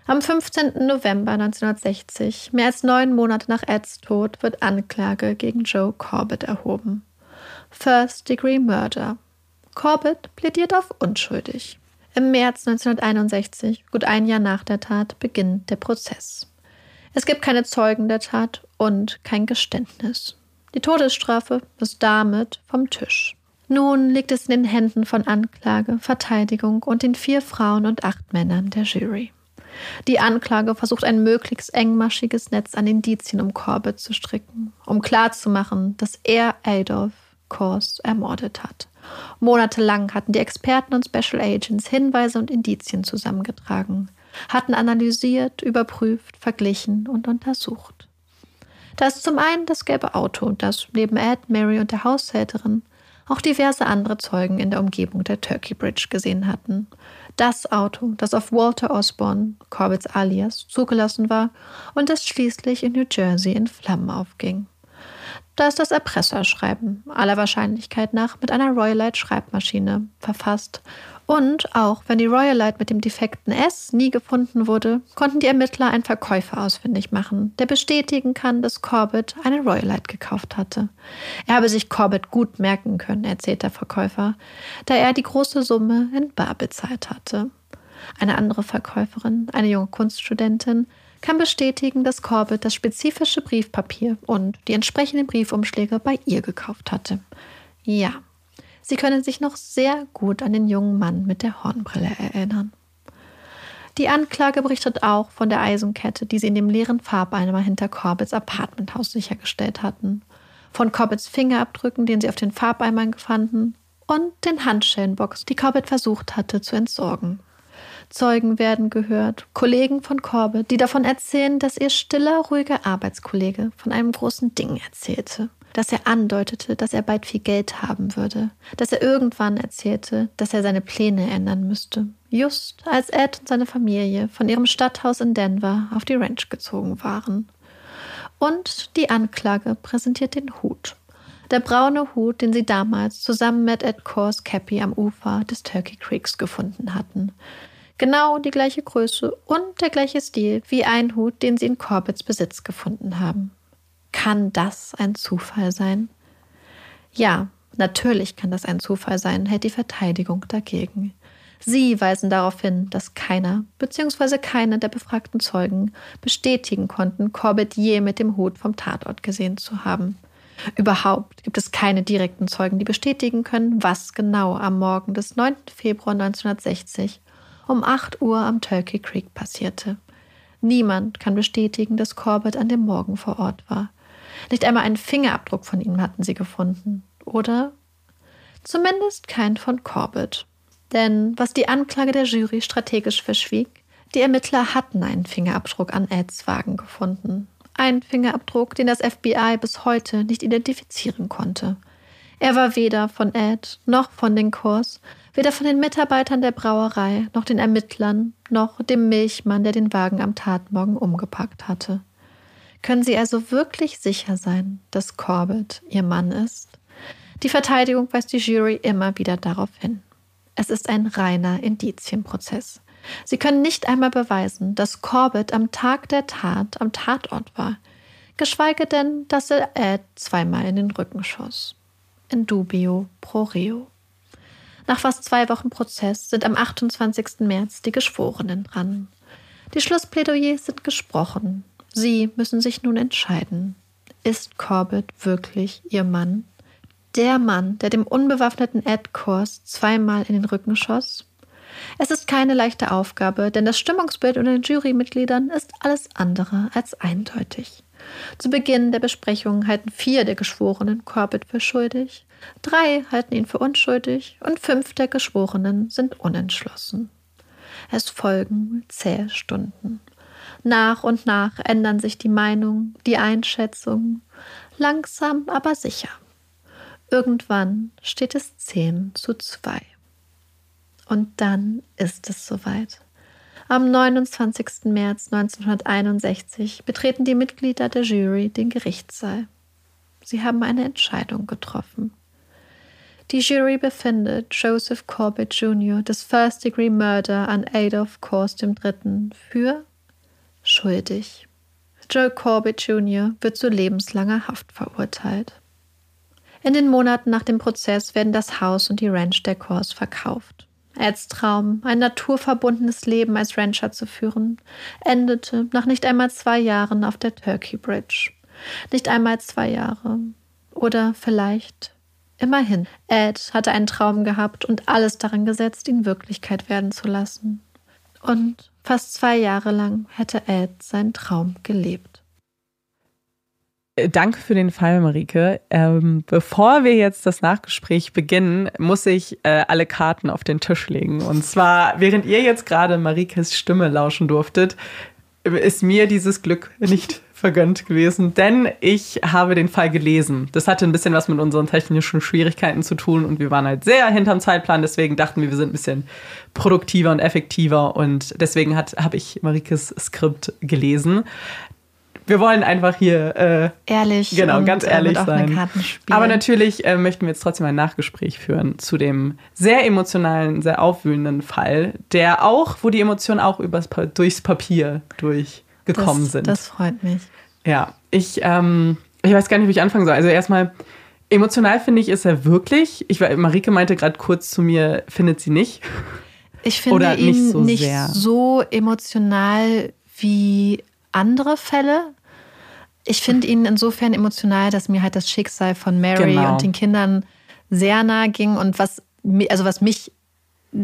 Am 15. November 1960, mehr als neun Monate nach Eds Tod, wird Anklage gegen Joe Corbett erhoben. First Degree Murder. Corbett plädiert auf unschuldig. Im März 1961, gut ein Jahr nach der Tat, beginnt der Prozess. Es gibt keine Zeugen der Tat und kein Geständnis. Die Todesstrafe ist damit vom Tisch. Nun liegt es in den Händen von Anklage, Verteidigung und den vier Frauen und acht Männern der Jury. Die Anklage versucht ein möglichst engmaschiges Netz an Indizien um Corbett zu stricken, um klarzumachen, dass er Adolf Kors ermordet hat. Monatelang hatten die Experten und Special Agents Hinweise und Indizien zusammengetragen, hatten analysiert, überprüft, verglichen und untersucht. Da ist zum einen das gelbe Auto, das neben Ed, Mary und der Haushälterin auch diverse andere Zeugen in der Umgebung der Turkey Bridge gesehen hatten das Auto, das auf Walter Osborne, Corbetts alias, zugelassen war und das schließlich in New Jersey in Flammen aufging. Da ist das Erpresserschreiben, aller Wahrscheinlichkeit nach mit einer Royalite-Schreibmaschine, verfasst und auch wenn die Royalite mit dem defekten S nie gefunden wurde, konnten die Ermittler einen Verkäufer ausfindig machen, der bestätigen kann, dass Corbett eine Royalite gekauft hatte. Er habe sich Corbett gut merken können, erzählt der Verkäufer, da er die große Summe in Bar bezahlt hatte. Eine andere Verkäuferin, eine junge Kunststudentin, kann bestätigen, dass Corbett das spezifische Briefpapier und die entsprechenden Briefumschläge bei ihr gekauft hatte. Ja, Sie können sich noch sehr gut an den jungen Mann mit der Hornbrille erinnern. Die Anklage berichtet auch von der Eisenkette, die sie in dem leeren Farbeimer hinter Corbetts Apartmenthaus sichergestellt hatten, von Corbetts Fingerabdrücken, den sie auf den Farbeimern fanden, und den Handschellenbox, die Corbett versucht hatte zu entsorgen. Zeugen werden gehört, Kollegen von Corbett, die davon erzählen, dass ihr stiller, ruhiger Arbeitskollege von einem großen Ding erzählte dass er andeutete, dass er bald viel Geld haben würde, dass er irgendwann erzählte, dass er seine Pläne ändern müsste, just als Ed und seine Familie von ihrem Stadthaus in Denver auf die Ranch gezogen waren. Und die Anklage präsentiert den Hut. Der braune Hut, den sie damals zusammen mit Ed Kors Cappy am Ufer des Turkey Creeks gefunden hatten. Genau die gleiche Größe und der gleiche Stil wie ein Hut, den sie in Corbetts Besitz gefunden haben. Kann das ein Zufall sein? Ja, natürlich kann das ein Zufall sein, hält die Verteidigung dagegen. Sie weisen darauf hin, dass keiner bzw. keine der befragten Zeugen bestätigen konnten, Corbett je mit dem Hut vom Tatort gesehen zu haben. Überhaupt gibt es keine direkten Zeugen, die bestätigen können, was genau am Morgen des 9. Februar 1960 um 8 Uhr am Turkey Creek passierte. Niemand kann bestätigen, dass Corbett an dem Morgen vor Ort war. Nicht einmal einen Fingerabdruck von ihm hatten sie gefunden, oder? Zumindest kein von Corbett. Denn was die Anklage der Jury strategisch verschwieg, die Ermittler hatten einen Fingerabdruck an Eds Wagen gefunden. Einen Fingerabdruck, den das FBI bis heute nicht identifizieren konnte. Er war weder von Ed noch von den Kurs, weder von den Mitarbeitern der Brauerei noch den Ermittlern noch dem Milchmann, der den Wagen am Tatmorgen umgepackt hatte. Können Sie also wirklich sicher sein, dass Corbett Ihr Mann ist? Die Verteidigung weist die Jury immer wieder darauf hin. Es ist ein reiner Indizienprozess. Sie können nicht einmal beweisen, dass Corbett am Tag der Tat am Tatort war, geschweige denn, dass er Ed zweimal in den Rücken schoss. In dubio pro reo. Nach fast zwei Wochen Prozess sind am 28. März die Geschworenen dran. Die Schlussplädoyers sind gesprochen. Sie müssen sich nun entscheiden. Ist Corbett wirklich ihr Mann? Der Mann, der dem unbewaffneten Ed Kors zweimal in den Rücken schoss? Es ist keine leichte Aufgabe, denn das Stimmungsbild unter den Jurymitgliedern ist alles andere als eindeutig. Zu Beginn der Besprechung halten vier der Geschworenen Corbett für schuldig, drei halten ihn für unschuldig und fünf der Geschworenen sind unentschlossen. Es folgen zähe Stunden. Nach und nach ändern sich die Meinungen, die Einschätzungen, langsam aber sicher. Irgendwann steht es zehn zu zwei. Und dann ist es soweit. Am 29. März 1961 betreten die Mitglieder der Jury den Gerichtssaal. Sie haben eine Entscheidung getroffen. Die Jury befindet Joseph Corbett Jr. des First Degree Murder an Adolf Kors III. für schuldig. Joe Corbett Jr. wird zu lebenslanger Haft verurteilt. In den Monaten nach dem Prozess werden das Haus und die Ranch der Kors verkauft. Eds Traum, ein naturverbundenes Leben als Rancher zu führen, endete nach nicht einmal zwei Jahren auf der Turkey Bridge. Nicht einmal zwei Jahre. Oder vielleicht immerhin. Ed hatte einen Traum gehabt und alles daran gesetzt, ihn Wirklichkeit werden zu lassen. Und fast zwei Jahre lang hätte Ed seinen Traum gelebt. Äh, danke für den Fall, Marike. Ähm, bevor wir jetzt das Nachgespräch beginnen, muss ich äh, alle Karten auf den Tisch legen. Und zwar, während ihr jetzt gerade Marikes Stimme lauschen durftet, ist mir dieses Glück nicht vergönnt gewesen, denn ich habe den Fall gelesen. Das hatte ein bisschen was mit unseren technischen Schwierigkeiten zu tun und wir waren halt sehr hinterm Zeitplan, deswegen dachten wir, wir sind ein bisschen produktiver und effektiver und deswegen habe ich Marikes Skript gelesen wir wollen einfach hier äh, ehrlich, genau, und, ganz äh, ehrlich sein. Aber natürlich äh, möchten wir jetzt trotzdem ein Nachgespräch führen zu dem sehr emotionalen, sehr aufwühlenden Fall, der auch, wo die Emotionen auch übers, durchs Papier durchgekommen das, sind. Das freut mich. Ja, ich, ähm, ich weiß gar nicht, wie ich anfangen soll. Also erstmal emotional finde ich ist er wirklich. Ich Marike meinte gerade kurz zu mir, findet sie nicht. Ich finde Oder ihn nicht so nicht so emotional wie andere Fälle. Ich finde ihn insofern emotional, dass mir halt das Schicksal von Mary Genau. und den Kindern sehr nahe ging und was, also was mich,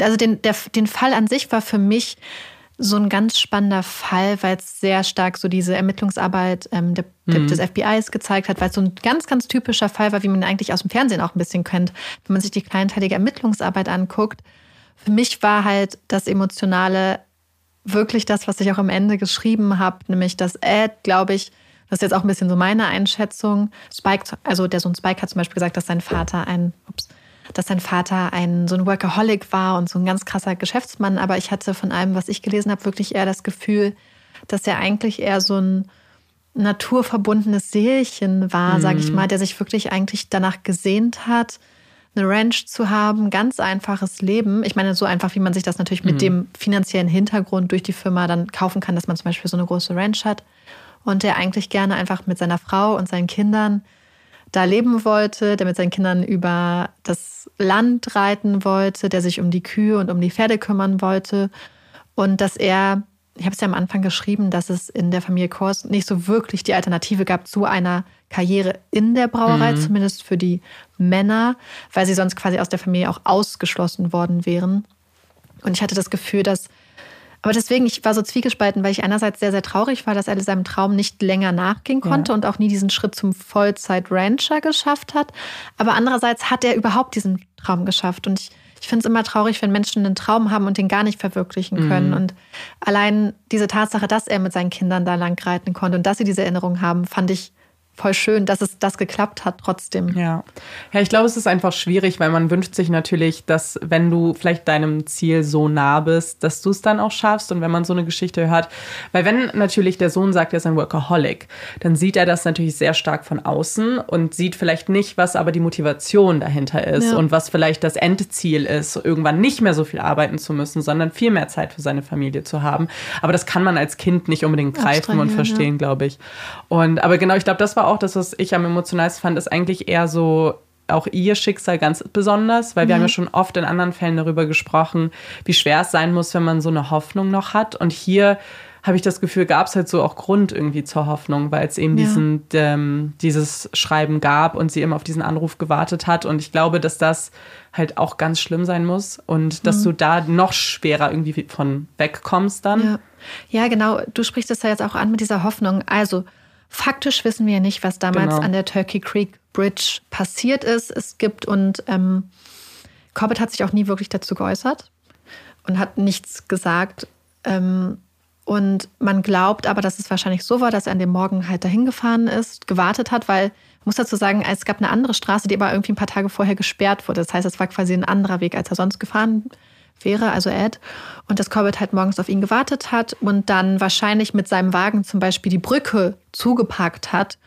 also den, der, den Fall an sich war für mich so ein ganz spannender Fall, weil es sehr stark so diese Ermittlungsarbeit ähm, der, der, des FBIs gezeigt hat, weil es so ein ganz, ganz typischer Fall war, wie man eigentlich aus dem Fernsehen auch ein bisschen kennt, wenn man sich die kleinteilige Ermittlungsarbeit anguckt. Für mich war halt das Emotionale wirklich das, was ich auch am Ende geschrieben habe, nämlich dass Ed, glaube ich, das ist jetzt auch ein bisschen so meine Einschätzung. Spike, also der Sohn Spike hat zum Beispiel gesagt, dass sein Vater ein, ups, dass sein Vater ein so ein Workaholic war und so ein ganz krasser Geschäftsmann. Aber ich hatte von allem, was ich gelesen habe, wirklich eher das Gefühl, dass er eigentlich eher so ein naturverbundenes Seelchen war, sage ich mal, der sich wirklich eigentlich danach gesehnt hat, eine Ranch zu haben, ganz einfaches Leben. Ich meine, so einfach, wie man sich das natürlich mit dem finanziellen Hintergrund durch die Firma dann kaufen kann, dass man zum Beispiel so eine große Ranch hat. Und der eigentlich gerne einfach mit seiner Frau und seinen Kindern da leben wollte, der mit seinen Kindern über das Land reiten wollte, der sich um die Kühe und um die Pferde kümmern wollte. Und dass er, ich habe es ja am Anfang geschrieben, dass es in der Familie Kors nicht so wirklich die Alternative gab zu einer Karriere in der Brauerei, zumindest für die Männer, weil sie sonst quasi aus der Familie auch ausgeschlossen worden wären. Und ich hatte das Gefühl, dass aber deswegen, ich war so zwiegespalten, weil ich einerseits sehr, sehr traurig war, dass er seinem Traum nicht länger nachgehen konnte und auch nie diesen Schritt zum Vollzeit-Rancher geschafft hat. Aber andererseits hat er überhaupt diesen Traum geschafft. Und ich, ich finde es immer traurig, wenn Menschen einen Traum haben und den gar nicht verwirklichen können. Und allein diese Tatsache, dass er mit seinen Kindern da lang reiten konnte und dass sie diese Erinnerung haben, fand ich voll schön, dass es das geklappt hat trotzdem. Ja. Ja, ich glaube, es ist einfach schwierig, weil man wünscht sich natürlich, dass wenn du vielleicht deinem Ziel so nah bist, dass du es dann auch schaffst und wenn man so eine Geschichte hört. Weil wenn natürlich der Sohn sagt, er ist ein Workaholic, dann sieht er das natürlich sehr stark von außen und sieht vielleicht nicht, was aber die Motivation dahinter ist Ja. und was vielleicht das Endziel ist, irgendwann nicht mehr so viel arbeiten zu müssen, sondern viel mehr Zeit für seine Familie zu haben. Aber das kann man als Kind nicht unbedingt greifen und verstehen, glaube ich. Und aber genau, ich glaube, das war auch das, was ich am emotionalsten fand, ist eigentlich eher so auch ihr Schicksal ganz besonders, weil wir haben ja schon oft in anderen Fällen darüber gesprochen, wie schwer es sein muss, wenn man so eine Hoffnung noch hat. Und hier habe ich das Gefühl, gab es halt so auch Grund irgendwie zur Hoffnung, weil es eben Ja. diesen, ähm, dieses Schreiben gab und sie immer auf diesen Anruf gewartet hat. Und ich glaube, dass das halt auch ganz schlimm sein muss und Mhm. dass du da noch schwerer irgendwie von wegkommst dann. Ja. ja, genau. Du sprichst es ja jetzt auch an mit dieser Hoffnung. Also, faktisch wissen wir ja nicht, was damals Genau. an der Turkey Creek Bridge passiert ist. Es gibt und ähm, Corbett hat sich auch nie wirklich dazu geäußert und hat nichts gesagt. Ähm, und man glaubt aber, dass es wahrscheinlich so war, dass er an dem Morgen halt dahin gefahren ist, gewartet hat, weil muss dazu sagen, es gab eine andere Straße, die aber irgendwie ein paar Tage vorher gesperrt wurde. Das heißt, es war quasi ein anderer Weg, als er sonst gefahren wäre, also Ed. Und dass Corbett halt morgens auf ihn gewartet hat und dann wahrscheinlich mit seinem Wagen zum Beispiel die Brücke zugeparkt hat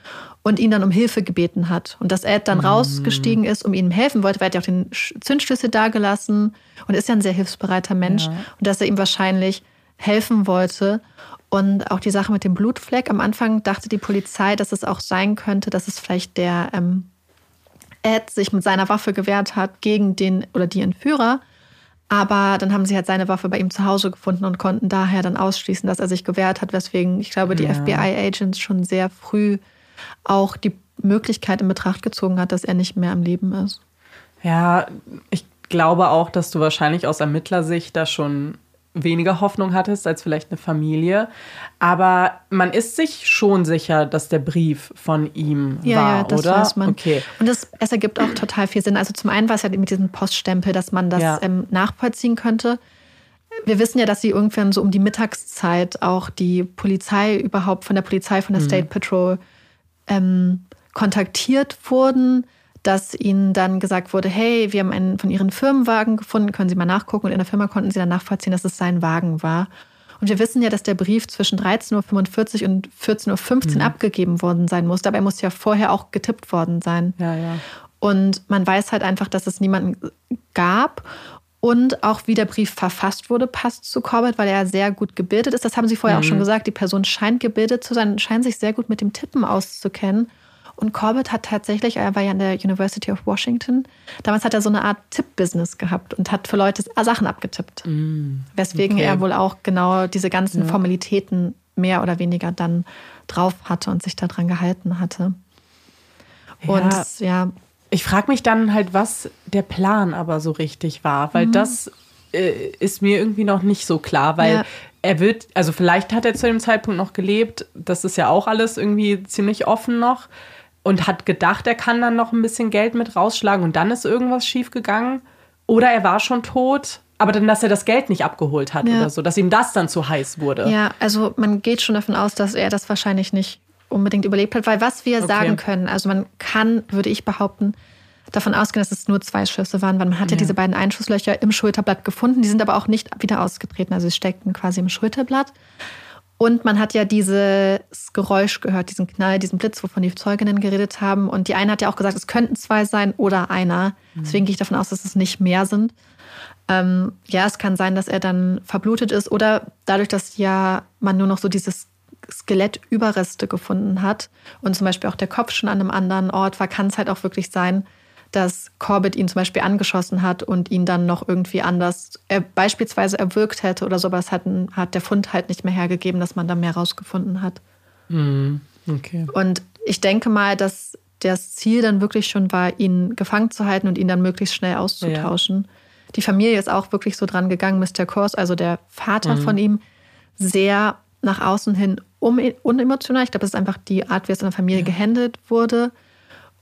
und ihn dann um Hilfe gebeten hat. Und dass Ed dann rausgestiegen ist, um ihm helfen wollte, weil er hat ja auch den Sch- Zündschlüssel dagelassen und ist ja ein sehr hilfsbereiter Mensch. Ja. Und dass er ihm wahrscheinlich helfen wollte. Und auch die Sache mit dem Blutfleck. Am Anfang dachte die Polizei, dass es auch sein könnte, dass es vielleicht der ähm, Ed sich mit seiner Waffe gewehrt hat gegen den oder die Entführer. Aber dann haben sie halt seine Waffe bei ihm zu Hause gefunden und konnten daher dann ausschließen, dass er sich gewehrt hat, weswegen ich glaube, die Ja. FBI-Agents schon sehr früh auch die Möglichkeit in Betracht gezogen hat, dass er nicht mehr am Leben ist. Ja, ich glaube auch, dass du wahrscheinlich aus Ermittlersicht da schon weniger Hoffnung hattest als vielleicht eine Familie. Aber man ist sich schon sicher, dass der Brief von ihm Ja, war, ja, das oder? weiß man. Okay. Und das, es ergibt auch total viel Sinn. Also zum einen war es ja mit diesem Poststempel, dass man das Ja. ähm, nachvollziehen könnte. Wir wissen ja, dass sie irgendwann so um die Mittagszeit auch die Polizei überhaupt von der Polizei, von der State Patrol ähm, kontaktiert wurden, dass ihnen dann gesagt wurde, hey, wir haben einen von ihren Firmenwagen gefunden, können Sie mal nachgucken. Und in der Firma konnten sie dann nachvollziehen, dass es sein Wagen war. Und wir wissen ja, dass der Brief zwischen 13.45 Uhr und 14.15 Uhr abgegeben worden sein musste, aber er muss ja vorher auch getippt worden sein. Ja, ja. Und man weiß halt einfach, dass es niemanden gab. Und auch wie der Brief verfasst wurde, passt zu Corbett, weil er sehr gut gebildet ist. Das haben Sie vorher auch schon gesagt. Die Person scheint gebildet zu sein, scheint sich sehr gut mit dem Tippen auszukennen. Und Corbett hat tatsächlich, er war ja an der University of Washington, damals hat er so eine Art Tipp-Business gehabt und hat für Leute Sachen abgetippt. Weswegen okay. er wohl auch genau diese ganzen Formalitäten mehr oder weniger dann drauf hatte und sich daran gehalten hatte. Und Ja. ja, Ich frage mich dann halt, was der Plan aber so richtig war, weil das äh, ist mir irgendwie noch nicht so klar, weil Ja. er wird, also vielleicht hat er zu dem Zeitpunkt noch gelebt, das ist ja auch alles irgendwie ziemlich offen noch und hat gedacht, er kann dann noch ein bisschen Geld mit rausschlagen und dann ist irgendwas schiefgegangen oder er war schon tot, aber dann, dass er das Geld nicht abgeholt hat Ja. oder so, dass ihm das dann zu heiß wurde. Ja, also man geht schon davon aus, dass er das wahrscheinlich nicht unbedingt überlebt hat, weil was wir Okay. sagen können, also man kann, würde ich behaupten, davon ausgehen, dass es nur zwei Schüsse waren, weil man hat ja, Ja. diese beiden Einschusslöcher im Schulterblatt gefunden, die sind aber auch nicht wieder ausgetreten, also sie steckten quasi im Schulterblatt. Und man hat ja dieses Geräusch gehört, diesen Knall, diesen Blitz, wovon die Zeuginnen geredet haben. Und die eine hat ja auch gesagt, es könnten zwei sein oder einer. Deswegen gehe ich davon aus, dass es nicht mehr sind. Ähm, ja, es kann sein, dass er dann verblutet ist oder dadurch, dass ja man nur noch so dieses Skelettüberreste gefunden hat und zum Beispiel auch der Kopf schon an einem anderen Ort war, kann es halt auch wirklich sein, dass Corbett ihn zum Beispiel angeschossen hat und ihn dann noch irgendwie anders er beispielsweise erwürgt hätte oder so, aber es hat, hat der Fund halt nicht mehr hergegeben, dass man da mehr rausgefunden hat. Okay. Und ich denke mal, dass das Ziel dann wirklich schon war, ihn gefangen zu halten und ihn dann möglichst schnell auszutauschen. Die Familie ist auch wirklich so dran gegangen, Mr. Kors, also der Vater von ihm, sehr nach außen hin unemotional. Ich glaube, das ist einfach die Art, wie es in der Familie gehandelt wurde.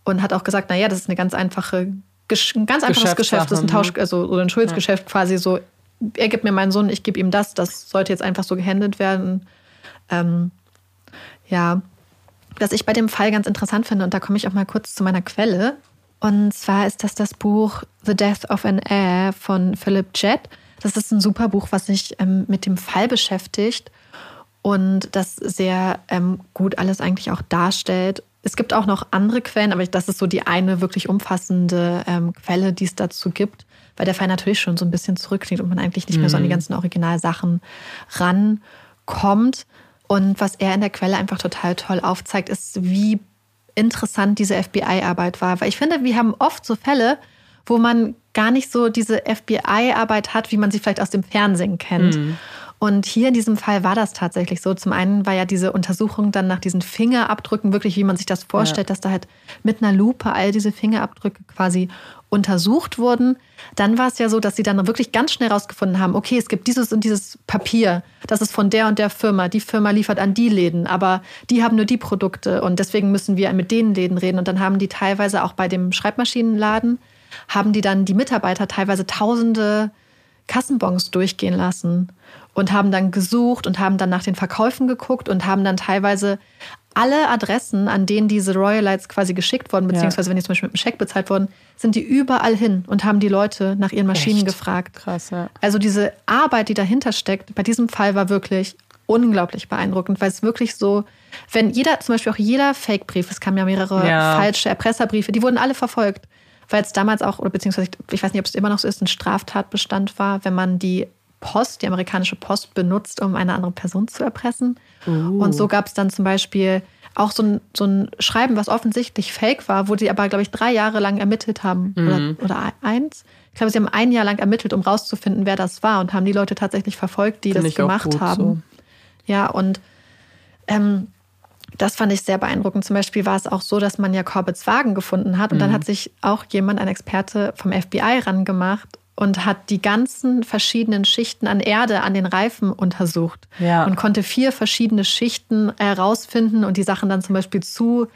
Und hat auch gesagt, naja, das ist eine ganz einfache, ein ganz einfaches Geschäft, das ist ein Geschäftssache, Tausch, also so ein Schuldsgeschäft quasi so. Er gibt mir meinen Sohn, ich gebe ihm das. Das sollte jetzt einfach so gehandelt werden. Ähm, ja, was ich bei dem Fall ganz interessant finde, und da komme ich auch mal kurz zu meiner Quelle. Und zwar ist das das Buch The Death of an Heir von Philip Jett. Das ist ein super Buch, was sich ähm, mit dem Fall beschäftigt und das sehr ähm, gut alles eigentlich auch darstellt. Es gibt auch noch andere Quellen, aber das ist so die eine wirklich umfassende ähm, Quelle, die es dazu gibt, weil der Fall natürlich schon so ein bisschen zurückliegt und man eigentlich nicht mehr so an die ganzen Originalsachen rankommt. Und was er in der Quelle einfach total toll aufzeigt, ist, wie interessant diese FBI-Arbeit war. Weil ich finde, wir haben oft so Fälle, wo man gar nicht so diese FBI-Arbeit hat, wie man sie vielleicht aus dem Fernsehen kennt. Und hier in diesem Fall war das tatsächlich so. Zum einen war ja diese Untersuchung dann nach diesen Fingerabdrücken wirklich, wie man sich das vorstellt, ja. dass da halt mit einer Lupe all diese Fingerabdrücke quasi untersucht wurden. Dann war es ja so, dass sie dann wirklich ganz schnell rausgefunden haben, okay, es gibt dieses und dieses Papier, das ist von der und der Firma. Die Firma liefert an die Läden, aber die haben nur die Produkte und deswegen müssen wir mit den Läden reden. Und dann haben die teilweise auch bei dem Schreibmaschinenladen, haben die dann die Mitarbeiter teilweise tausende Kassenbons durchgehen lassen und haben dann gesucht und haben dann nach den Verkäufen geguckt und haben dann teilweise alle Adressen, an denen diese Royalites quasi geschickt wurden, beziehungsweise ja. wenn die zum Beispiel mit einem Scheck bezahlt wurden, sind die überall hin und haben die Leute nach ihren Maschinen Echt? gefragt. Krass, ja. Also diese Arbeit, die dahinter steckt, bei diesem Fall war wirklich unglaublich beeindruckend, weil es wirklich so, wenn jeder, zum Beispiel auch jeder Fake-Brief, es kamen ja mehrere ja. falsche Erpresserbriefe, die wurden alle verfolgt, weil es damals auch, oder beziehungsweise ich weiß nicht, ob es immer noch so ist, ein Straftatbestand war, wenn man die Post, die amerikanische Post benutzt, um eine andere Person zu erpressen. Uh. Und so gab es dann zum Beispiel auch so ein, so ein Schreiben, was offensichtlich fake war, wo sie aber, glaube ich, drei Jahre lang ermittelt haben. Mhm. Oder, oder eins. Ich glaube, sie haben ein Jahr lang ermittelt, um rauszufinden, wer das war und haben die Leute tatsächlich verfolgt, die Find das gemacht haben. So. Ja, und ähm, das fand ich sehr beeindruckend. Zum Beispiel war es auch so, dass man ja Corbett's Wagen gefunden hat und mhm. dann hat sich auch jemand, ein Experte vom FBI, rangemacht und hat die ganzen verschiedenen Schichten an Erde an den Reifen untersucht ja. und konnte vier verschiedene Schichten herausfinden und die Sachen dann zum Beispiel zu,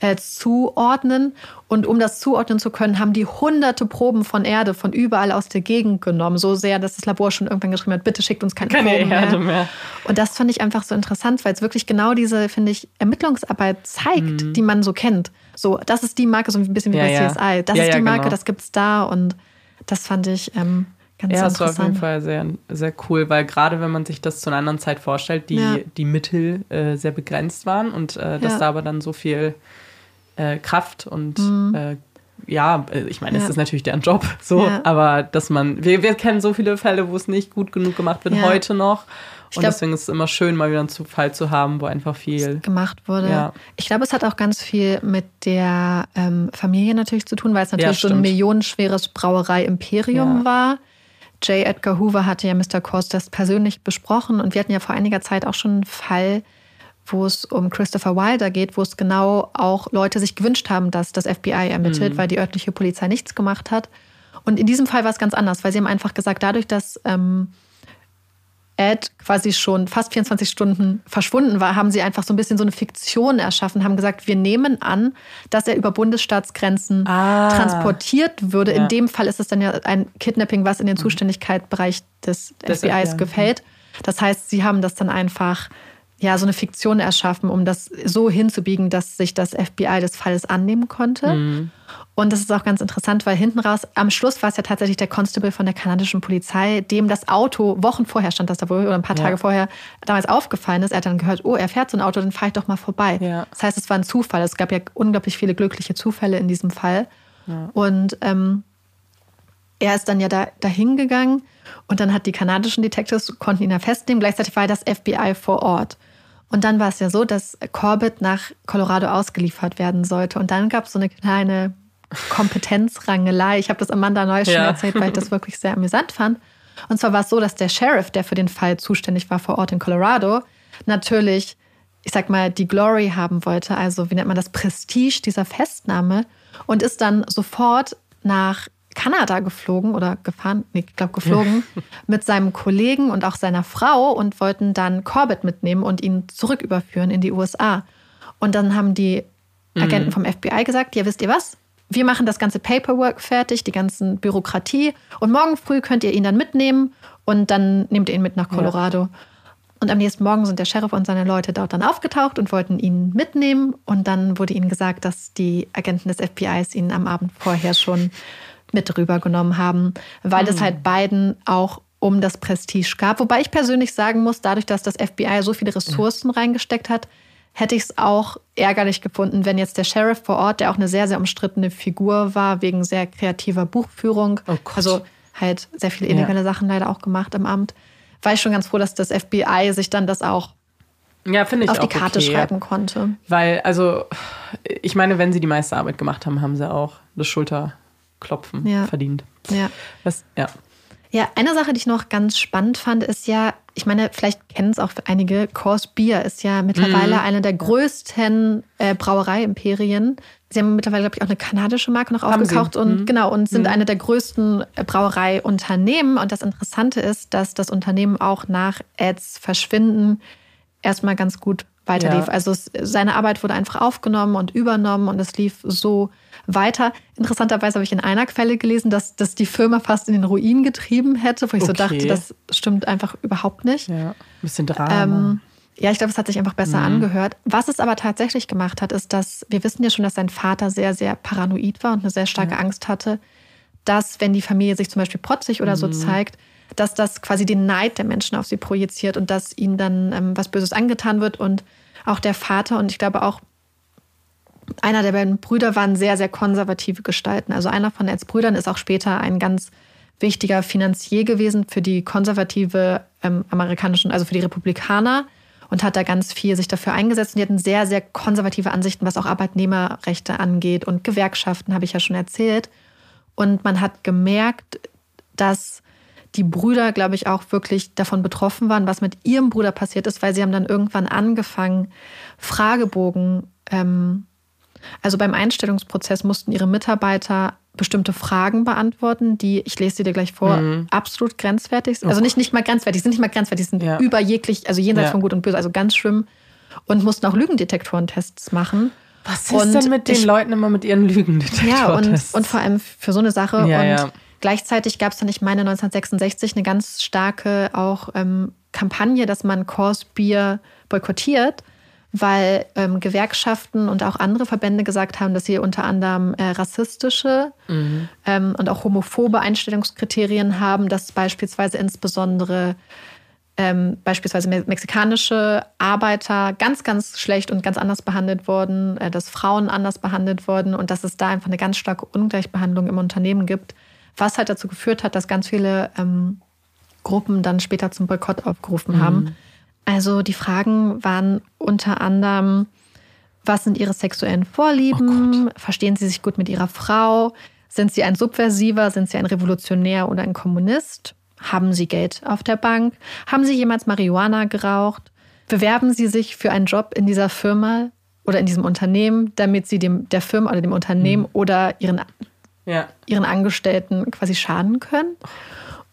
äh, zuordnen. Und um das zuordnen zu können, haben die hunderte Proben von Erde von überall aus der Gegend genommen. So sehr, dass das Labor schon irgendwann geschrieben hat, bitte schickt uns keine, keine Proben Erde mehr. mehr. Und das fand ich einfach so interessant, weil es wirklich genau diese, finde ich, Ermittlungsarbeit zeigt, mhm. die man so kennt. So, das ist die Marke, so ein bisschen wie ja, bei CSI. Das ja, ist die Marke, genau. das gibt es da und das fand ich ähm, ganz ja, interessant. Ja, das war auf jeden Fall sehr, sehr cool, weil gerade wenn man sich das zu einer anderen Zeit vorstellt, die, ja. die Mittel äh, sehr begrenzt waren und äh, dass ja. da aber dann so viel äh, Kraft und mhm. Äh, ja, äh, ich meine, es ist natürlich deren Job, so, aber dass man, wir, wir kennen so viele Fälle, wo es nicht gut genug gemacht wird, heute noch. Ich und glaub, deswegen ist es immer schön, mal wieder einen Fall zu haben, wo einfach viel gemacht wurde. Ja. Ich glaube, es hat auch ganz viel mit der ähm, Familie natürlich zu tun, weil es natürlich ja, so ein millionenschweres Brauerei-Imperium ja. war. J. Edgar Hoover hatte ja Mr. Kors das persönlich besprochen und wir hatten ja vor einiger Zeit auch schon einen Fall, wo es um Christopher Wilder geht, wo es genau auch Leute sich gewünscht haben, dass das FBI ermittelt, mhm. weil die örtliche Polizei nichts gemacht hat. Und in diesem Fall war es ganz anders, weil sie haben einfach gesagt, dadurch, dass ähm, Ed quasi schon fast 24 Stunden verschwunden war, haben sie einfach so ein bisschen so eine Fiktion erschaffen, haben gesagt, wir nehmen an, dass er über Bundesstaatsgrenzen ah. transportiert würde. Ja. In dem Fall ist es dann ja ein Kidnapping, was in den mhm. Zuständigkeitsbereich des, des FBIs FBI. gefällt. Das heißt, sie haben das dann einfach ja so eine Fiktion erschaffen, um das so hinzubiegen, dass sich das FBI des Falles annehmen konnte. Mhm. Und das ist auch ganz interessant, weil hinten raus, am Schluss war es ja tatsächlich der Constable von der kanadischen Polizei, dem das Auto Wochen vorher stand, das da wohl, oder ein paar ja. Tage vorher damals aufgefallen ist. Er hat dann gehört, oh, er fährt so ein Auto, dann fahre ich doch mal vorbei. Ja. Das heißt, es war ein Zufall. Es gab ja unglaublich viele glückliche Zufälle in diesem Fall. Ja. Und ähm, er ist dann ja da, dahin gegangen und dann hat die kanadischen Detectives, konnten ihn ja festnehmen. Gleichzeitig war das FBI vor Ort. Und dann war es ja so, dass Corbett nach Colorado ausgeliefert werden sollte. Und dann gab es so eine kleine Kompetenzrangelei. Ich habe das Amanda Neu schon ja. erzählt, weil ich das wirklich sehr amüsant fand. Und zwar war es so, dass der Sheriff, der für den Fall zuständig war vor Ort in Colorado, natürlich, ich sag mal, die Glory haben wollte, also wie nennt man das, Prestige dieser Festnahme und ist dann sofort nach Kanada geflogen oder gefahren, nee, ich glaube geflogen, <laughs> mit seinem Kollegen und auch seiner Frau und wollten dann Corbett mitnehmen und ihn zurück überführen in die USA. Und dann haben die Agenten mhm. vom FBI gesagt, ja, wisst ihr was? Wir machen das ganze Paperwork fertig, die ganzen Bürokratie und morgen früh könnt ihr ihn dann mitnehmen und dann nehmt ihr ihn mit nach Colorado. Ja. Und am nächsten Morgen sind der Sheriff und seine Leute dort dann aufgetaucht und wollten ihn mitnehmen. Und dann wurde ihnen gesagt, dass die Agenten des FBIs ihn am Abend vorher schon mit rübergenommen haben, weil mhm. es halt beiden auch um das Prestige gab. Wobei ich persönlich sagen muss, dadurch, dass das FBI so viele Ressourcen ja. reingesteckt hat, hätte ich es auch ärgerlich gefunden, wenn jetzt der Sheriff vor Ort, der auch eine sehr, sehr umstrittene Figur war, wegen sehr kreativer Buchführung, oh also halt sehr viele illegale ja. Sachen leider auch gemacht im Amt, war ich schon ganz froh, dass das FBI sich dann das auch ja, ich auf die Karte okay. schreiben konnte. Weil, also, ich meine, wenn sie die meiste Arbeit gemacht haben, haben sie auch das Schulterklopfen ja. verdient. Ja. Das, ja. Ja, eine Sache, die ich noch ganz spannend fand, ist ja, ich meine, vielleicht kennen es auch einige, Coors Bier ist ja mittlerweile Mhm. eine der größten äh, Brauerei-Imperien. Sie haben mittlerweile, glaube ich, auch eine kanadische Marke noch Haben sie. aufgekauft und Mhm. genau und sind eine der größten äh, Brauereiunternehmen. Und das Interessante ist, dass das Unternehmen auch nach Eds Verschwinden erstmal ganz gut weiterlief. Ja. Also es, seine Arbeit wurde einfach aufgenommen und übernommen und es lief so weiter. Interessanterweise habe ich in einer Quelle gelesen, dass das die Firma fast in den Ruin getrieben hätte, wo ich so Okay. dachte, das stimmt einfach überhaupt nicht. Ja, ein bisschen Drama. Ähm, ja, ich glaube, es hat sich einfach besser angehört. Was es aber tatsächlich gemacht hat, ist, dass wir wissen ja schon, dass sein Vater sehr, sehr paranoid war und eine sehr starke Angst hatte, dass, wenn die Familie sich zum Beispiel protzig oder so zeigt, dass das quasi den Neid der Menschen auf sie projiziert und dass ihnen dann ähm, was Böses angetan wird. Und auch der Vater und ich glaube auch einer der beiden Brüder waren sehr, sehr konservative Gestalten. Also einer von Eds Brüdern ist auch später ein ganz wichtiger Finanzier gewesen für die konservative ähm, amerikanischen, also für die Republikaner und hat da ganz viel sich dafür eingesetzt. Und die hatten sehr, sehr konservative Ansichten, was auch Arbeitnehmerrechte angeht und Gewerkschaften, habe ich ja schon erzählt. Und man hat gemerkt, dass die Brüder, glaube ich, auch wirklich davon betroffen waren, was mit ihrem Bruder passiert ist, weil sie haben dann irgendwann angefangen, Fragebogen, ähm, also beim Einstellungsprozess mussten ihre Mitarbeiter bestimmte Fragen beantworten, die, ich lese sie dir gleich vor, absolut grenzwertig sind. Also nicht, nicht mal grenzwertig, sind nicht mal grenzwertig, sind Ja. über jeglich, also jenseits Ja. von Gut und Böse, also ganz schlimm. Und mussten auch Lügendetektorentests machen. Was ist und denn mit den ich- Leuten immer mit ihren Lügendetektoren? Ja, und, und vor allem für so eine Sache. Ja, und ja. gleichzeitig gab es dann, ich meine, 1966 eine ganz starke auch ähm, Kampagne, dass man Coors Bier boykottiert, weil ähm, Gewerkschaften und auch andere Verbände gesagt haben, dass sie unter anderem äh, rassistische Mhm. ähm, und auch homophobe Einstellungskriterien haben, dass beispielsweise insbesondere ähm, beispielsweise me mexikanische Arbeiter ganz, ganz schlecht und ganz anders behandelt wurden, äh, dass Frauen anders behandelt wurden und dass es da einfach eine ganz starke Ungleichbehandlung im Unternehmen gibt, was halt dazu geführt hat, dass ganz viele ähm, Gruppen dann später zum Boykott aufgerufen haben. Also die Fragen waren unter anderem, was sind ihre sexuellen Vorlieben? Verstehen sie sich gut mit ihrer Frau? Sind sie ein Subversiver? Sind sie ein Revolutionär oder ein Kommunist? Haben sie Geld auf der Bank? Haben sie jemals Marihuana geraucht? Bewerben sie sich für einen Job in dieser Firma oder in diesem Unternehmen, damit sie dem, der Firma oder dem Unternehmen oder ihren ja. ihren Angestellten quasi schaden können.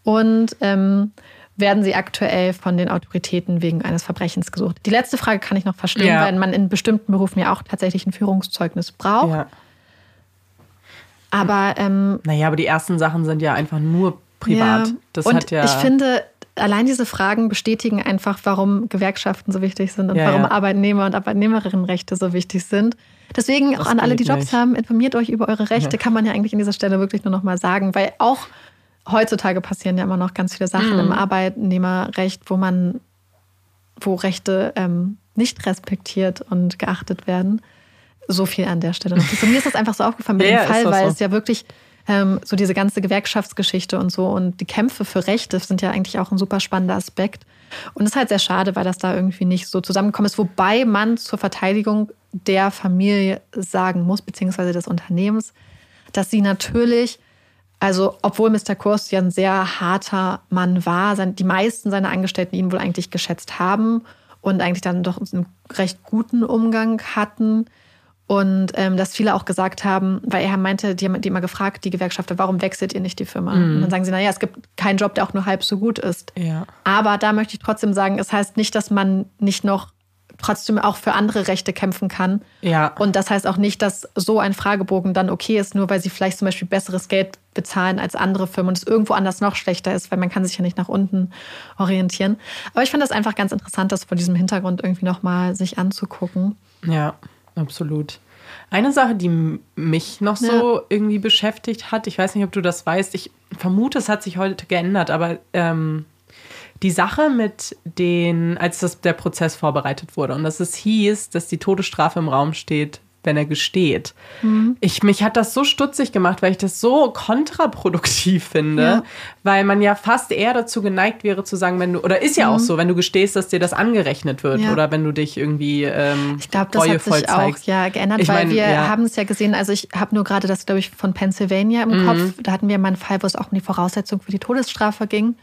Und ähm, werden sie aktuell von den Autoritäten wegen eines Verbrechens gesucht. Die letzte Frage kann ich noch verstehen, Ja. weil man in bestimmten Berufen ja auch tatsächlich ein Führungszeugnis braucht. ja. Aber ähm, Naja, aber die ersten Sachen sind ja einfach nur privat. ja. Das und hat ja. ich finde, allein diese Fragen bestätigen einfach, warum Gewerkschaften so wichtig sind und Ja, warum ja. Arbeitnehmer- und Arbeitnehmerinnenrechte so wichtig sind. Deswegen auch Das an alle, die Jobs nicht. haben, informiert euch über eure Rechte, kann man ja eigentlich an dieser Stelle wirklich nur noch mal sagen, weil auch heutzutage passieren ja immer noch ganz viele Sachen Mhm. im Arbeitnehmerrecht, wo man, wo Rechte ähm, nicht respektiert und geachtet werden. So viel an der Stelle. noch. So, mir ist das einfach so aufgefallen mit <laughs> Ja, dem Fall, weil so. es ja wirklich ähm, so diese ganze Gewerkschaftsgeschichte und so und die Kämpfe für Rechte sind ja eigentlich auch ein super spannender Aspekt. Und es ist halt sehr schade, weil das da irgendwie nicht so zusammengekommen ist, wobei man zur Verteidigung der Familie sagen muss, beziehungsweise des Unternehmens, dass sie natürlich, also obwohl Mr. Kurs ja ein sehr harter Mann war, die meisten seiner Angestellten ihn wohl eigentlich geschätzt haben und eigentlich dann doch einen recht guten Umgang hatten. Und ähm, dass viele auch gesagt haben, weil er meinte, die haben die immer gefragt, die Gewerkschafter, warum wechselt ihr nicht die Firma? Und dann sagen sie, naja, es gibt keinen Job, der auch nur halb so gut ist. ja. Aber da möchte ich trotzdem sagen, es heißt nicht, dass man nicht noch trotzdem auch für andere Rechte kämpfen kann. Ja. Und das heißt auch nicht, dass so ein Fragebogen dann okay ist, nur weil sie vielleicht zum Beispiel besseres Geld bezahlen als andere Firmen und es irgendwo anders noch schlechter ist, weil man kann sich ja nicht nach unten orientieren. Aber ich fand das einfach ganz interessant, das vor diesem Hintergrund irgendwie nochmal sich anzugucken. Ja, absolut. Eine Sache, die mich noch so irgendwie beschäftigt hat, ich weiß nicht, ob du das weißt, ich vermute, es hat sich heute geändert, aber ähm, die Sache mit den, als das, der Prozess vorbereitet wurde und dass es hieß, dass die Todesstrafe im Raum steht, wenn er gesteht. Ich, mich hat das so stutzig gemacht, weil ich das so kontraproduktiv finde, Ja. weil man ja fast eher dazu geneigt wäre zu sagen, wenn du, oder ist ja auch so, wenn du gestehst, dass dir das angerechnet wird Ja. oder wenn du dich irgendwie ähm, Ich glaube, das hat sich auch zeigst. ja geändert, Ich weil mein, wir ja. haben es ja gesehen, also ich habe nur gerade das, glaube ich, von Pennsylvania Mhm. im Kopf. Da hatten wir mal einen Fall, wo es auch um die Voraussetzung für die Todesstrafe ging.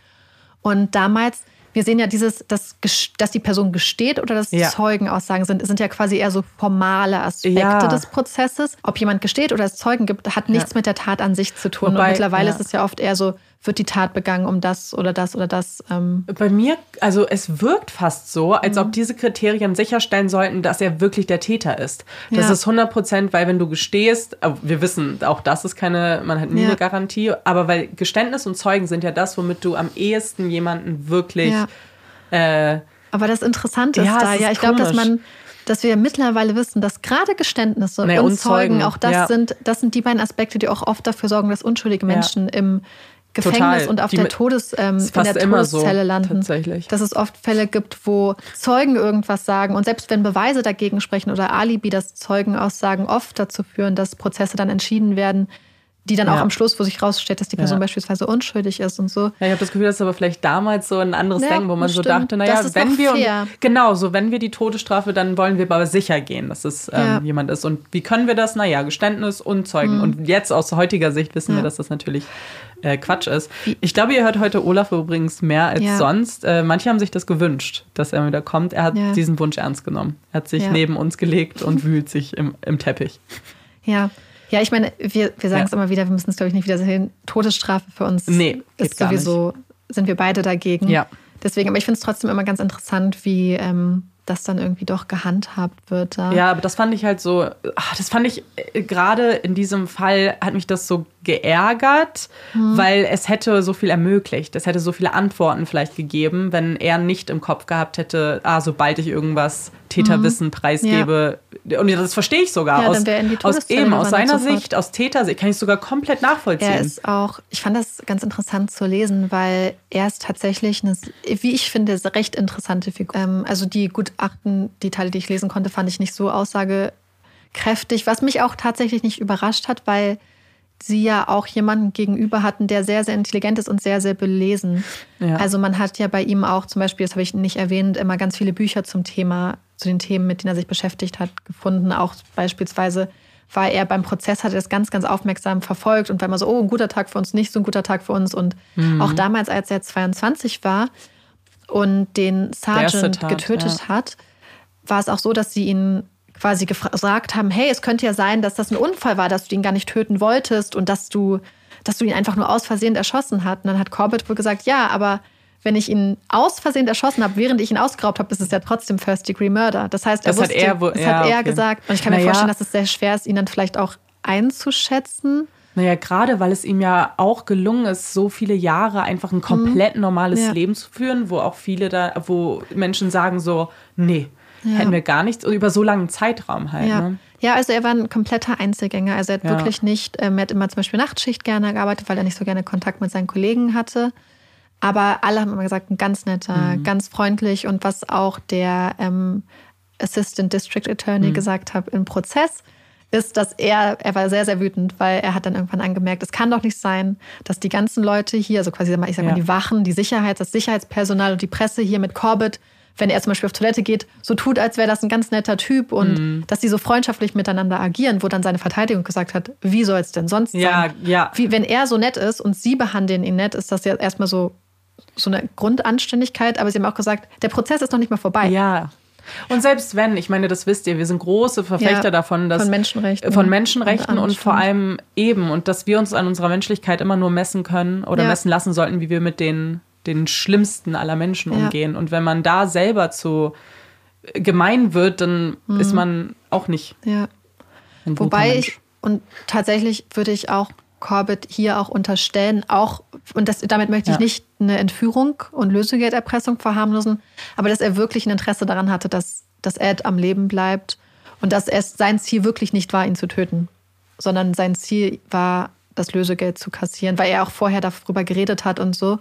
Und damals, wir sehen ja dieses, dass, dass die Person gesteht oder dass Ja. Zeugenaussagen sind, sind ja quasi eher so formale Aspekte Ja. des Prozesses. Ob jemand gesteht oder es Zeugen gibt, hat nichts mit der Tat an sich zu tun. Wobei, Und mittlerweile ja. ist es ja oft eher so, wird die Tat begangen um das oder das oder das. Ähm, Bei mir, also es wirkt fast so, als Mhm. ob diese Kriterien sicherstellen sollten, dass er wirklich der Täter ist. Das Ja. ist 100 Prozent, weil wenn du gestehst, äh, wir wissen, auch das ist keine, man hat nie Ja. eine Garantie, aber weil Geständnis und Zeugen sind ja das, womit du am ehesten jemanden wirklich Ja. äh, Aber das Interessante ist Ja, da, ist ja, ich glaube, dass man, dass wir mittlerweile wissen, dass gerade Geständnisse Nee, und, Zeugen, auch das ja. sind, das sind die beiden Aspekte, die auch oft dafür sorgen, dass unschuldige Menschen im Gefängnis Total. und auf Die der Todes, ähm, in der immer so, Todeszelle landen. tatsächlich. Dass es oft Fälle gibt, wo Zeugen irgendwas sagen und selbst wenn Beweise dagegen sprechen oder Alibi, dass Zeugenaussagen oft dazu führen, dass Prozesse dann entschieden werden, die dann auch Ja. am Schluss, wo sich rausstellt, dass die Person Ja. beispielsweise unschuldig ist und so. Ja, ich habe das Gefühl, das ist aber vielleicht damals so ein anderes Ja, Denken, wo man so stimmt. dachte, naja, wenn wir fair. genau so, wenn wir die Todesstrafe, dann wollen wir aber sicher gehen, dass es ähm, jemand ist. Und wie können wir das? Naja, Geständnis und Zeugen. Und jetzt aus heutiger Sicht wissen Mhm. Wir, dass das natürlich äh, Quatsch ist. Ich glaube, ihr hört heute Olaf übrigens mehr als sonst. Äh, manche haben sich das gewünscht, dass er wieder kommt. Er hat diesen Wunsch ernst genommen. Er hat sich neben uns gelegt und <laughs> wühlt sich im, im Teppich. Ja. Ja, ich meine, wir, wir sagen Ja. es immer wieder, wir müssen es, glaube ich, nicht wieder sehen. Todesstrafe für uns Nee, ist sowieso, sind wir beide dagegen. Ja. Deswegen, aber ich finde es trotzdem immer ganz interessant, wie ähm, das dann irgendwie doch gehandhabt wird. Da. Ja, aber das fand ich halt so, ach, das fand ich äh, gerade in diesem Fall hat mich das so geärgert, Mhm. weil es hätte so viel ermöglicht. Es hätte so viele Antworten vielleicht gegeben, wenn er nicht im Kopf gehabt hätte, ah, sobald ich irgendwas Täterwissen preisgebe. Und das verstehe ich sogar. Ja, aus, aus eben, aus seiner sofort. Sicht, aus Tätersicht, kann ich sogar komplett nachvollziehen. Er ist auch, ich fand das ganz interessant zu lesen, weil er ist tatsächlich eine, wie ich finde, eine recht interessante Figur. Ähm, also die Gutachten, die Teile, die ich lesen konnte, fand ich nicht so aussagekräftig, was mich auch tatsächlich nicht überrascht hat, weil sie ja auch jemanden gegenüber hatten, der sehr, sehr intelligent ist und sehr, sehr belesen. Ja. Also man hat ja bei ihm auch zum Beispiel, das habe ich nicht erwähnt, immer ganz viele Bücher zum Thema, zu den Themen, mit denen er sich beschäftigt hat, gefunden. Auch beispielsweise war er beim Prozess, hat er das ganz, ganz aufmerksam verfolgt und war immer so, oh, ein guter Tag für uns, nicht so ein guter Tag für uns. Und auch damals, als er 22 war und den Sergeant Tat, getötet ja. hat, war es auch so, dass sie ihn quasi gesagt haben, hey, es könnte ja sein, dass das ein Unfall war, dass du ihn gar nicht töten wolltest und dass du, dass du ihn einfach nur aus Versehen erschossen hast. Und dann hat Corbett wohl gesagt, ja, aber wenn ich ihn aus Versehen erschossen habe, während ich ihn ausgeraubt habe, ist es ja trotzdem First-Degree-Murder. Das heißt, er Das hat wusste, er wohl- das ja, hat er okay. gesagt. Und ich kann mir Naja. vorstellen, dass es sehr schwer ist, ihn dann vielleicht auch einzuschätzen. Naja, gerade weil es ihm ja auch gelungen ist, so viele Jahre einfach ein komplett normales Mhm. Ja. Leben zu führen, wo auch viele da, wo Menschen sagen so, nee, hätten wir gar nichts, über so langen Zeitraum halt. Ja. Ne? ja, also er war ein kompletter Einzelgänger. Also er hat Ja. wirklich nicht, ähm, er hat immer zum Beispiel Nachtschicht gerne gearbeitet, weil er nicht so gerne Kontakt mit seinen Kollegen hatte. Aber alle haben immer gesagt, ein ganz netter, Mhm. ganz freundlich und was auch der ähm, Assistant District Mhm. Attorney gesagt hat im Prozess, ist, dass er, er war sehr, sehr wütend, weil er hat dann irgendwann angemerkt, es kann doch nicht sein, dass die ganzen Leute hier, also quasi, ich sag mal, Ja. die Wachen, die Sicherheit, das Sicherheitspersonal und die Presse hier mit Corbett, wenn er zum Beispiel auf Toilette geht, so tut, als wäre das ein ganz netter Typ und Mhm. dass sie so freundschaftlich miteinander agieren, wo dann seine Verteidigung gesagt hat, wie soll es denn sonst Ja, sein? ja. Wie, wenn er so nett ist und sie behandeln ihn nett, ist das ja erstmal so, so eine Grundanständigkeit, aber sie haben auch gesagt, der Prozess ist noch nicht mal vorbei. Ja. Und selbst wenn, ich meine, das wisst ihr, wir sind große Verfechter Ja, davon, dass von Menschenrechten von Menschenrechten und und, vor allem eben und dass wir uns an unserer Menschlichkeit immer nur messen können oder Ja. messen lassen sollten, wie wir mit den den schlimmsten aller Menschen Ja. umgehen. Und wenn man da selber zu gemein wird, dann ist man auch nicht Ja. Wobei Mensch. ich, und tatsächlich würde ich auch Corbett hier auch unterstellen, auch, und das, damit möchte ich Ja. nicht eine Entführung und Lösegelderpressung verharmlosen, aber dass er wirklich ein Interesse daran hatte, dass, dass Ed am Leben bleibt und dass es sein Ziel wirklich nicht war, ihn zu töten, sondern sein Ziel war, das Lösegeld zu kassieren, weil er auch vorher darüber geredet hat und so.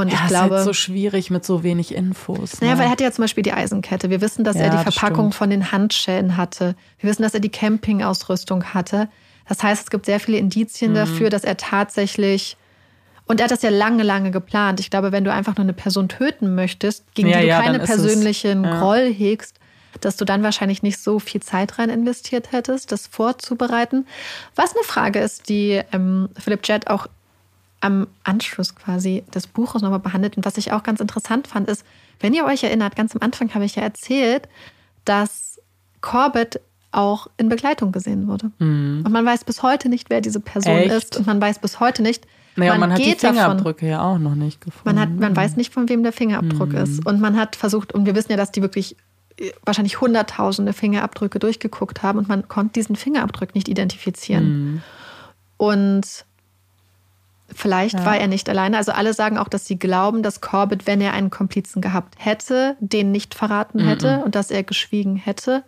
Und ja, ich ist glaube, halt so schwierig mit so wenig Infos. naja, ne? weil er hatte ja zum Beispiel die Eisenkette. Wir wissen, dass Ja, er die Verpackung von den Handschellen hatte. Wir wissen, dass er die Campingausrüstung hatte. Das heißt, es gibt sehr viele Mhm. Indizien dafür, dass er tatsächlich. Und er hat das ja lange, lange geplant. Ich glaube, wenn du einfach nur eine Person töten möchtest, gegen Ja, die du ja, keine ist es- persönlichen ja. Groll hegst, dass du dann wahrscheinlich nicht so viel Zeit rein investiert hättest, das vorzubereiten. Was eine Frage ist, die ähm, Philipp Jett auch am Anschluss quasi des Buches nochmal behandelt. Und was ich auch ganz interessant fand, ist, wenn ihr euch erinnert, ganz am Anfang habe ich ja erzählt, dass Corbett auch in Begleitung gesehen wurde. Und man weiß bis heute nicht, wer diese Person Echt? ist. Und man weiß bis heute nicht, Naja, man, hat die geht davon- Fingerabdrücke ja auch noch nicht gefunden. man, hat, man weiß nicht, von wem der Fingerabdruck Mhm. ist. Und man hat versucht, und wir wissen ja, dass die wirklich äh, wahrscheinlich hunderttausende Fingerabdrücke durchgeguckt haben und man konnte diesen Fingerabdruck nicht identifizieren. Mhm. Und vielleicht war er nicht alleine. Also alle sagen auch, dass sie glauben, dass Corbett, wenn er einen Komplizen gehabt hätte, den nicht verraten hätte Mhm. und dass er geschwiegen hätte.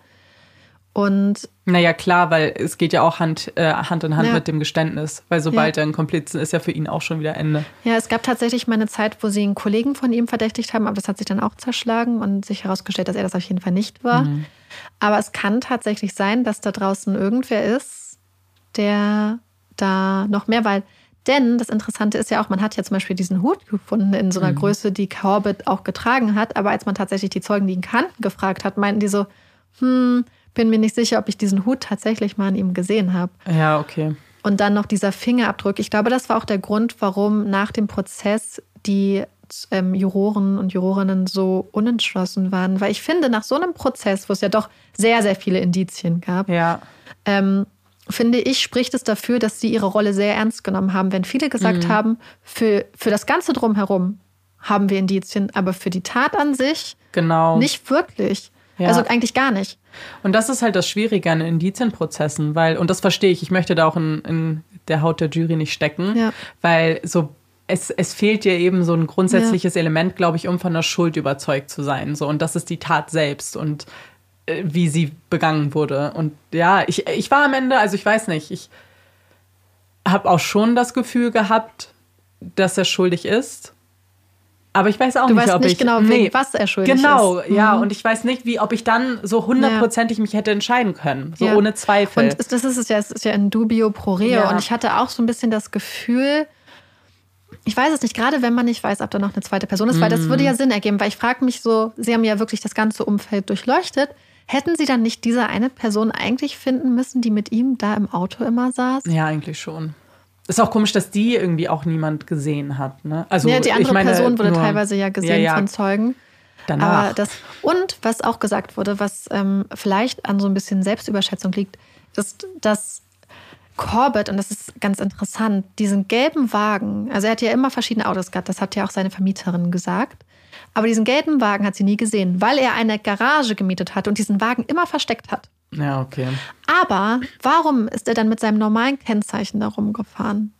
Und Naja, klar, weil es geht ja auch Hand, äh, Hand in Hand Ja. mit dem Geständnis. Weil sobald er ein Komplizen ist, ja für ihn auch schon wieder Ende. Ja, es gab tatsächlich mal eine Zeit, wo sie einen Kollegen von ihm verdächtigt haben, aber das hat sich dann auch zerschlagen und sich herausgestellt, dass er das auf jeden Fall nicht war. Aber es kann tatsächlich sein, dass da draußen irgendwer ist, der da noch mehr, weil, denn das Interessante ist ja auch, man hat ja zum Beispiel diesen Hut gefunden in so einer Größe, die Corbett auch getragen hat, aber als man tatsächlich die Zeugen, die ihn kannten, gefragt hat, meinten die so, hm, bin mir nicht sicher, ob ich diesen Hut tatsächlich mal an ihm gesehen habe. Ja, okay. Und dann noch dieser Fingerabdruck. Ich glaube, das war auch der Grund, warum nach dem Prozess die ähm, Juroren und Jurorinnen so unentschlossen waren. Weil ich finde, nach so einem Prozess, wo es ja doch sehr, sehr viele Indizien gab, Ja. ähm, finde ich, spricht es dafür, dass sie ihre Rolle sehr ernst genommen haben. Wenn viele gesagt haben, für, für das Ganze drumherum haben wir Indizien, aber für die Tat an sich Genau. nicht wirklich. Ja. Also eigentlich gar nicht. Und das ist halt das Schwierige an Indizienprozessen, weil, und das verstehe ich, ich möchte da auch in, in der Haut der Jury nicht stecken, Ja. weil so, es, es fehlt dir eben so ein grundsätzliches Element, glaube ich, um von der Schuld überzeugt zu sein. So, und das ist die Tat selbst und wie sie begangen wurde. Und ja, ich, ich war am Ende, also ich weiß nicht, ich habe auch schon das Gefühl gehabt, dass er schuldig ist. Aber ich weiß auch Du nicht, weißt ob nicht ich. genau, wegen was er schuldig genau, ist. ja. Mhm. Und ich weiß nicht, wie, ob ich dann so hundertprozentig mich hätte entscheiden können. So Ja. ohne Zweifel. Und das ist es ja, es ist ja ein Dubio pro reo. Ja. Und ich hatte auch so ein bisschen das Gefühl, ich weiß es nicht, gerade wenn man nicht weiß, ob da noch eine zweite Person ist, weil das würde ja Sinn ergeben, weil ich frage mich so, Sie haben ja wirklich das ganze Umfeld durchleuchtet. Hätten Sie dann nicht diese eine Person eigentlich finden müssen, die mit ihm da im Auto immer saß? ja, eigentlich schon. Ist auch komisch, dass die irgendwie auch niemand gesehen hat. Ne? Also, ja, die andere ich meine, Person wurde nur teilweise ja gesehen ja, ja, von Zeugen. Danach. Aber das, und was auch gesagt wurde, was ähm, vielleicht an so ein bisschen Selbstüberschätzung liegt, ist, dass Corbett, und das ist ganz interessant, diesen gelben Wagen, also er hat ja immer verschiedene Autos gehabt, das hat ja auch seine Vermieterin gesagt, aber diesen gelben Wagen hat sie nie gesehen, weil er eine Garage gemietet hat und diesen Wagen immer versteckt hat. ja, okay. Aber warum ist er dann mit seinem normalen Kennzeichen da rumgefahren?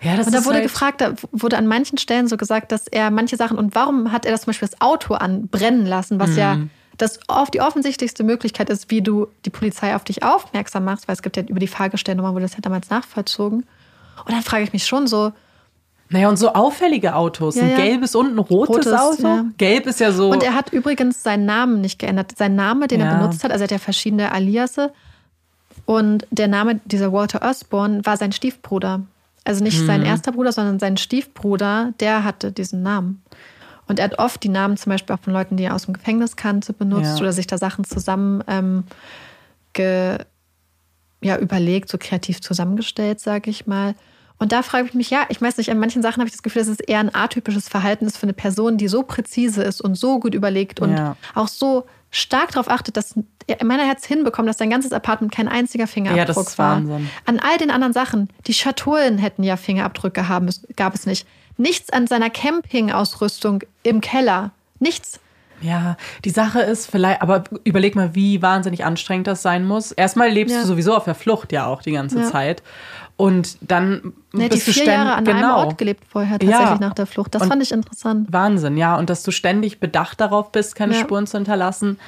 Ja, das Und da wurde halt, gefragt, da wurde an manchen Stellen so gesagt, dass er manche Sachen und warum hat er das zum Beispiel das Auto anbrennen lassen, was ja Mhm. das auf die offensichtlichste Möglichkeit ist, wie du die Polizei auf dich aufmerksam machst, weil es gibt ja über die Fahrgestellnummer, wurde das ja damals nachvollzogen. Und dann frage ich mich schon so, Naja, und so auffällige Autos. Ja, ein ja. gelbes und ein rotes, Rotes, Auto. ja. Gelb ist ja so. und er hat übrigens seinen Namen nicht geändert. Sein Name, den er benutzt hat, also er hat ja verschiedene Aliasse. Und der Name dieser Walter Osborne war sein Stiefbruder. Also nicht Mhm. sein erster Bruder, sondern sein Stiefbruder, der hatte diesen Namen. Und er hat oft die Namen zum Beispiel auch von Leuten, die er aus dem Gefängnis kannte, benutzt oder sich da Sachen zusammen ähm, ge, ja, überlegt, so kreativ zusammengestellt, sage ich mal. Und da frage ich mich, ja, ich weiß nicht, an manchen Sachen habe ich das Gefühl, dass es eher ein atypisches Verhalten ist für eine Person, die so präzise ist und so gut überlegt und Ja. auch so stark darauf achtet, dass er meiner Herz hinbekommen, dass sein ganzes Apartment kein einziger Fingerabdruck Ja, das ist war. Wahnsinn. An all den anderen Sachen, die Schatullen hätten ja Fingerabdrücke haben müssen, gab es nicht. Nichts an seiner Campingausrüstung im Keller. Nichts. Ja, die Sache ist vielleicht, aber überleg mal, wie wahnsinnig anstrengend das sein muss. Erstmal lebst Ja. du sowieso auf der Flucht ja auch die ganze Ja. Zeit. Und dann Er hat die bist du vier ständig, Jahre an genau. einem Ort gelebt vorher, tatsächlich Ja. nach der Flucht. Das Und- fand ich interessant. Wahnsinn, ja. Und dass du ständig bedacht darauf bist, keine Ja. Spuren zu hinterlassen.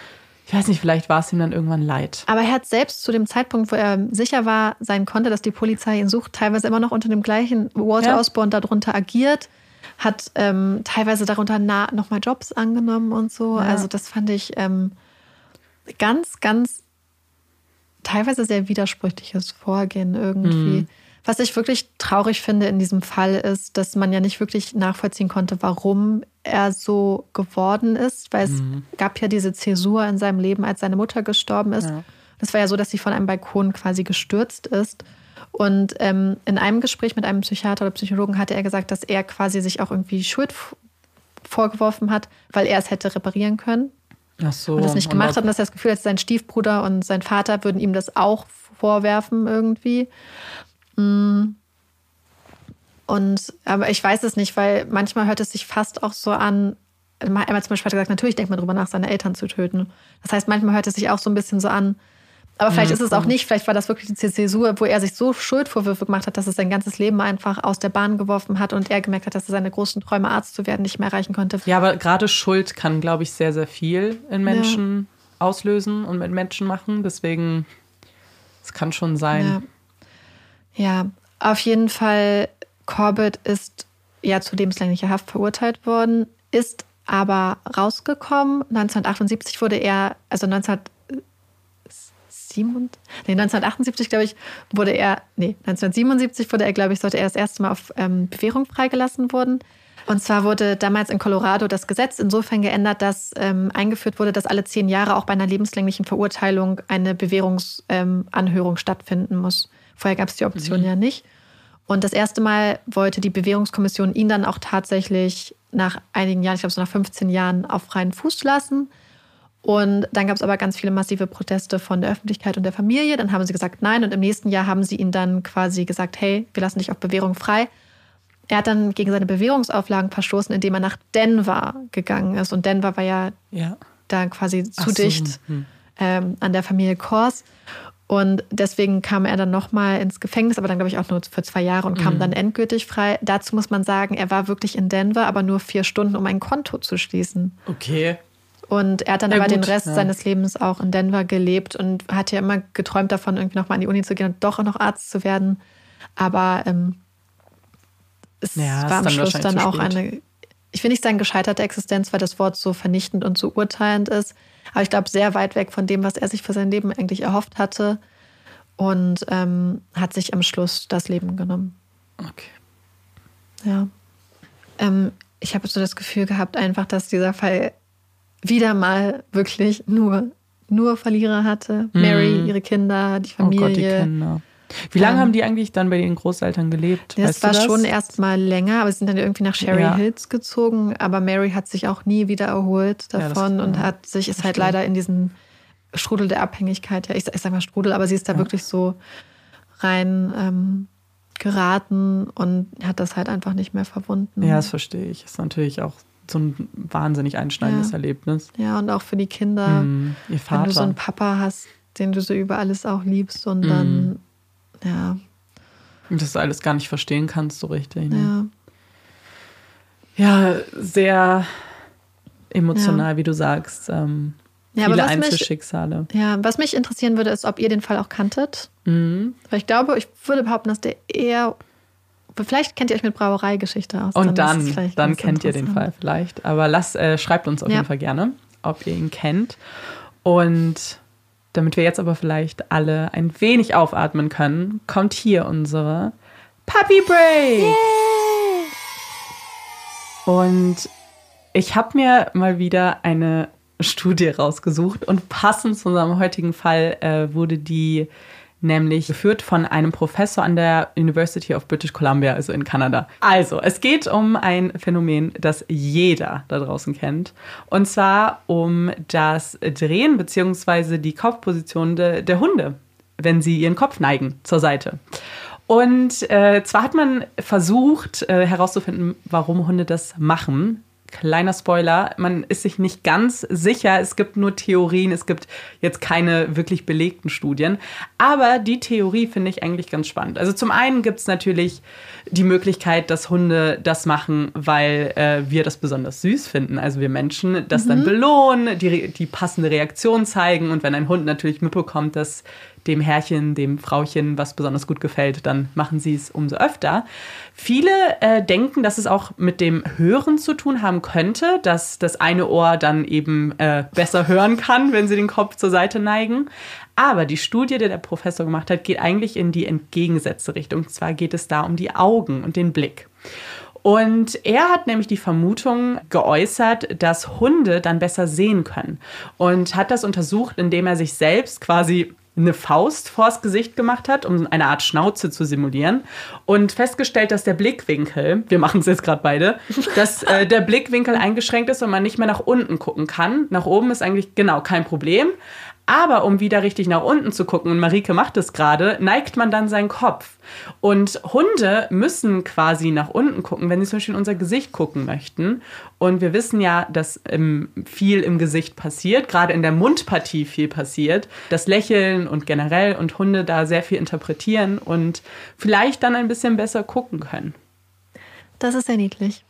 Ich weiß nicht, vielleicht war es ihm dann irgendwann leid. Aber er hat selbst zu dem Zeitpunkt, wo er sicher war, sein konnte, dass die Polizei ihn sucht, teilweise immer noch unter dem gleichen Walter Ja. Osborne darunter agiert, hat ähm, teilweise darunter nochmal Jobs angenommen und so. Ja. Also das fand ich ähm, ganz, ganz teilweise sehr widersprüchliches Vorgehen irgendwie. Mhm. Was ich wirklich traurig finde in diesem Fall ist, dass man ja nicht wirklich nachvollziehen konnte, warum er so geworden ist, weil es gab ja diese Zäsur in seinem Leben, als seine Mutter gestorben ist. Ja. Das war ja so, dass sie von einem Balkon quasi gestürzt ist. Und ähm, in einem Gespräch mit einem Psychiater oder Psychologen hatte er gesagt, dass er quasi sich auch irgendwie Schuld vorgeworfen hat, weil er es hätte reparieren können. Ach so. Und das nicht gemacht hat und dass er das Gefühl hat, sein Stiefbruder und sein Vater würden ihm das auch vorwerfen irgendwie. Mm. Und aber ich weiß es nicht, weil manchmal hört es sich fast auch so an. Einmal zum Beispiel hat er gesagt, natürlich denkt man darüber nach, seine Eltern zu töten. Das heißt, manchmal hört es sich auch so ein bisschen so an. Aber vielleicht mhm. ist es auch nicht, vielleicht war das wirklich die Zäsur, wo er sich so Schuldvorwürfe gemacht hat, dass es sein ganzes Leben einfach aus der Bahn geworfen hat und er gemerkt hat, dass er seine großen Träume, Arzt zu werden, nicht mehr erreichen konnte. Ja, aber gerade Schuld kann, glaube ich, sehr, sehr viel in Menschen ja. auslösen und mit Menschen machen. Deswegen, es kann schon sein. Ja. ja, auf jeden Fall Corbett ist ja zu lebenslänglicher Haft verurteilt worden, ist aber rausgekommen. 1978 wurde er, also 1977, nee, 1978, glaube ich, wurde er, nee, 1977 wurde er, glaube ich, sollte er das erste Mal auf ähm, Bewährung freigelassen worden. Und zwar wurde damals in Colorado das Gesetz insofern geändert, dass ähm, eingeführt wurde, dass alle zehn Jahre auch bei einer lebenslänglichen Verurteilung eine Bewährungsanhörung ähm, stattfinden muss. Vorher gab es die Option mhm. ja nicht. Und das erste Mal wollte die Bewährungskommission ihn dann auch tatsächlich nach einigen Jahren, ich glaube so nach 15 Jahren, auf freien Fuß lassen. Und dann gab es aber ganz viele massive Proteste von der Öffentlichkeit und der Familie. Dann haben sie gesagt nein. Und im nächsten Jahr haben sie ihn dann quasi gesagt, hey, wir lassen dich auf Bewährung frei. Er hat dann gegen seine Bewährungsauflagen verstoßen, indem er nach Denver gegangen ist. Und Denver war ja, ja. da quasi zu so. dicht hm. ähm, an der Familie Kors. Und deswegen kam er dann nochmal ins Gefängnis, aber dann glaube ich auch nur für zwei Jahre und kam mhm. dann endgültig frei. Dazu muss man sagen, er war wirklich in Denver, aber nur vier Stunden, um ein Konto zu schließen. Okay. Und er hat dann ja, aber gut, den Rest ja. seines Lebens auch in Denver gelebt und hat ja immer geträumt davon, irgendwie nochmal an die Uni zu gehen und doch noch Arzt zu werden. Aber ähm, es ja, war am Schluss dann auch eine, ich will nicht sagen gescheiterte Existenz, weil das Wort so vernichtend und so urteilend ist. Aber ich glaube, sehr weit weg von dem, was er sich für sein Leben eigentlich erhofft hatte. Und ähm, hat sich am Schluss das Leben genommen. Okay. Ja. Ähm, ich habe so das Gefühl gehabt, einfach, dass dieser Fall wieder mal wirklich nur, nur Verlierer hatte. Mhm. Mary, ihre Kinder, die Familie. Oh Gott, die Kinder. Wie lange ähm, haben die eigentlich dann bei den Großeltern gelebt? Das weißt war das? schon erst mal länger, aber sie sind dann irgendwie nach Sherry ja. Hills gezogen. Aber Mary hat sich auch nie wieder erholt davon ja, und hat sich, ist halt leider in diesen Strudel der Abhängigkeit, ja, ich, ich sag mal Strudel, aber sie ist da ja. wirklich so rein ähm, geraten und hat das halt einfach nicht mehr verwunden. Ja, das verstehe ich. Ist natürlich auch so ein wahnsinnig einschneidendes Erlebnis. Ja, und auch für die Kinder. Mhm. Ihr Vater. Wenn du so einen Papa hast, den du so über alles auch liebst und mhm. dann ja. Und dass du alles gar nicht verstehen kannst, so richtig. Ne? Ja. Ja, sehr emotional, ja. wie du sagst. Ähm, ja, viele Einzelschicksale. Mich, ja, was mich interessieren würde, ist, ob ihr den Fall auch kanntet. Mhm. Weil ich glaube, ich würde behaupten, dass der eher. Vielleicht kennt ihr euch mit Brauereigeschichte aus. Und dann, dann, dann kennt ihr den Fall vielleicht. Aber lasst, äh, schreibt uns auf ja. jeden Fall gerne, ob ihr ihn kennt. Und damit wir jetzt aber vielleicht alle ein wenig aufatmen können, kommt hier unsere Puppy Break. Yay! Und ich habe mir mal wieder eine <laughs> Studie rausgesucht und passend zu unserem heutigen Fall äh, wurde die nämlich geführt von einem Professor an der University of British Columbia, also in Kanada. Also, es geht um ein Phänomen, das jeder da draußen kennt. Und zwar um das Drehen bzw. die Kopfposition de, der Hunde, wenn sie ihren Kopf neigen zur Seite. Und äh, zwar hat man versucht äh, herauszufinden, warum Hunde das machen. Kleiner Spoiler, man ist sich nicht ganz sicher. Es gibt nur Theorien, es gibt jetzt keine wirklich belegten Studien. Aber die Theorie finde ich eigentlich ganz spannend. Also zum einen gibt es natürlich die Möglichkeit, dass Hunde das machen, weil äh, wir das besonders süß finden. Also wir Menschen das mhm. dann belohnen, die, die passende Reaktion zeigen. Und wenn ein Hund natürlich mitbekommt, dass dem Herrchen, dem Frauchen was besonders gut gefällt, dann machen sie es umso öfter. Viele äh, denken, dass es auch mit dem Hören zu tun haben könnte, dass das eine Ohr dann eben äh, besser hören kann, wenn sie den Kopf zur Seite neigen. Aber die Studie, die der Professor gemacht hat, geht eigentlich in die entgegengesetzte Richtung. Und zwar geht es da um die Augen und den Blick. Und er hat nämlich die Vermutung geäußert, dass Hunde dann besser sehen können. Und hat das untersucht, indem er sich selbst quasi eine Faust vors Gesicht gemacht hat, um eine Art Schnauze zu simulieren und festgestellt, dass der Blickwinkel, wir machen es jetzt gerade beide, dass äh, <laughs> der Blickwinkel eingeschränkt ist und man nicht mehr nach unten gucken kann. Nach oben ist eigentlich genau kein Problem. Aber um wieder richtig nach unten zu gucken, und Marike macht es gerade, neigt man dann seinen Kopf. Und Hunde müssen quasi nach unten gucken, wenn sie zum Beispiel in unser Gesicht gucken möchten. Und wir wissen ja, dass ähm, viel im Gesicht passiert, gerade in der Mundpartie viel passiert. Das Lächeln und generell und Hunde da sehr viel interpretieren und vielleicht dann ein bisschen besser gucken können. Das ist sehr niedlich.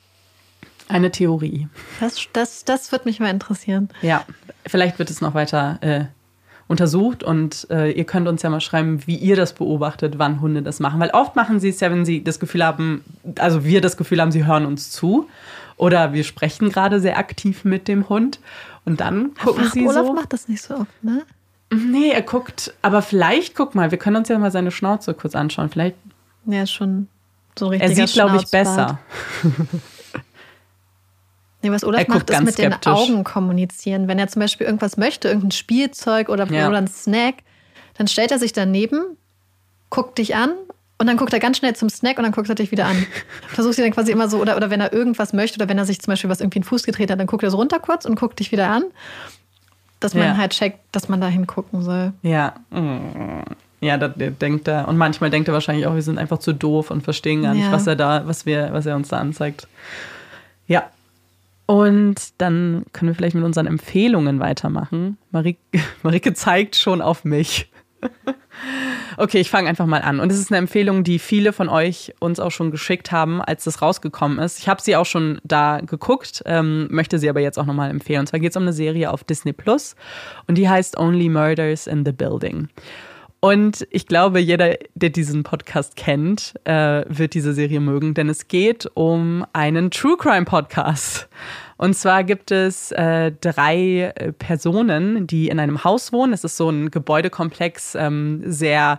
Eine Theorie. Das, das, das wird mich mal interessieren. Ja, vielleicht wird es noch weiter äh, untersucht und äh, ihr könnt uns ja mal schreiben, wie ihr das beobachtet, wann Hunde das machen. Weil oft machen sie es ja, wenn sie das Gefühl haben, also wir das Gefühl haben, sie hören uns zu oder wir sprechen gerade sehr aktiv mit dem Hund und dann gucken Ach, sie Olaf so. macht das nicht so oft, ne? Nee, er guckt, aber vielleicht, guck mal, wir können uns ja mal seine Schnauze kurz anschauen. Vielleicht, Ja, ist schon so ein er sieht, glaube ich, besser. <laughs> Nee, was Olaf Er macht, ist mit den skeptisch. Augen kommunizieren. Wenn er zum Beispiel irgendwas möchte, irgendein Spielzeug oder, Ja. oder ein Snack, dann stellt er sich daneben, guckt dich an und dann guckt er ganz schnell zum Snack und dann guckt er dich wieder an. <laughs> Versucht sie dann quasi immer so, oder, oder wenn er irgendwas möchte oder wenn er sich zum Beispiel was irgendwie in den Fuß getreten hat, dann guckt er so runter kurz und guckt dich wieder an. Dass man Ja. halt checkt, dass man da hingucken soll. Ja. Ja, da denkt er. Und manchmal denkt er wahrscheinlich auch, wir sind einfach zu doof und verstehen gar nicht, Ja. was er da, was wir, was er uns da anzeigt. Ja. Und dann können wir vielleicht mit unseren Empfehlungen weitermachen. Marike, <laughs> Marike zeigt schon auf mich. <laughs> Okay, ich fange einfach mal an. Und es ist eine Empfehlung, die viele von euch uns auch schon geschickt haben, als das rausgekommen ist. Ich habe sie auch schon da geguckt, ähm, möchte sie aber jetzt auch nochmal empfehlen. Und zwar geht es um eine Serie auf Disney Plus und die heißt Only Murders in the Building. Und ich glaube, jeder, der diesen Podcast kennt, äh, wird diese Serie mögen, denn es geht um einen True Crime Podcast. Und zwar gibt es äh, drei äh, Personen, die in einem Haus wohnen. Es ist so ein Gebäudekomplex, ähm, sehr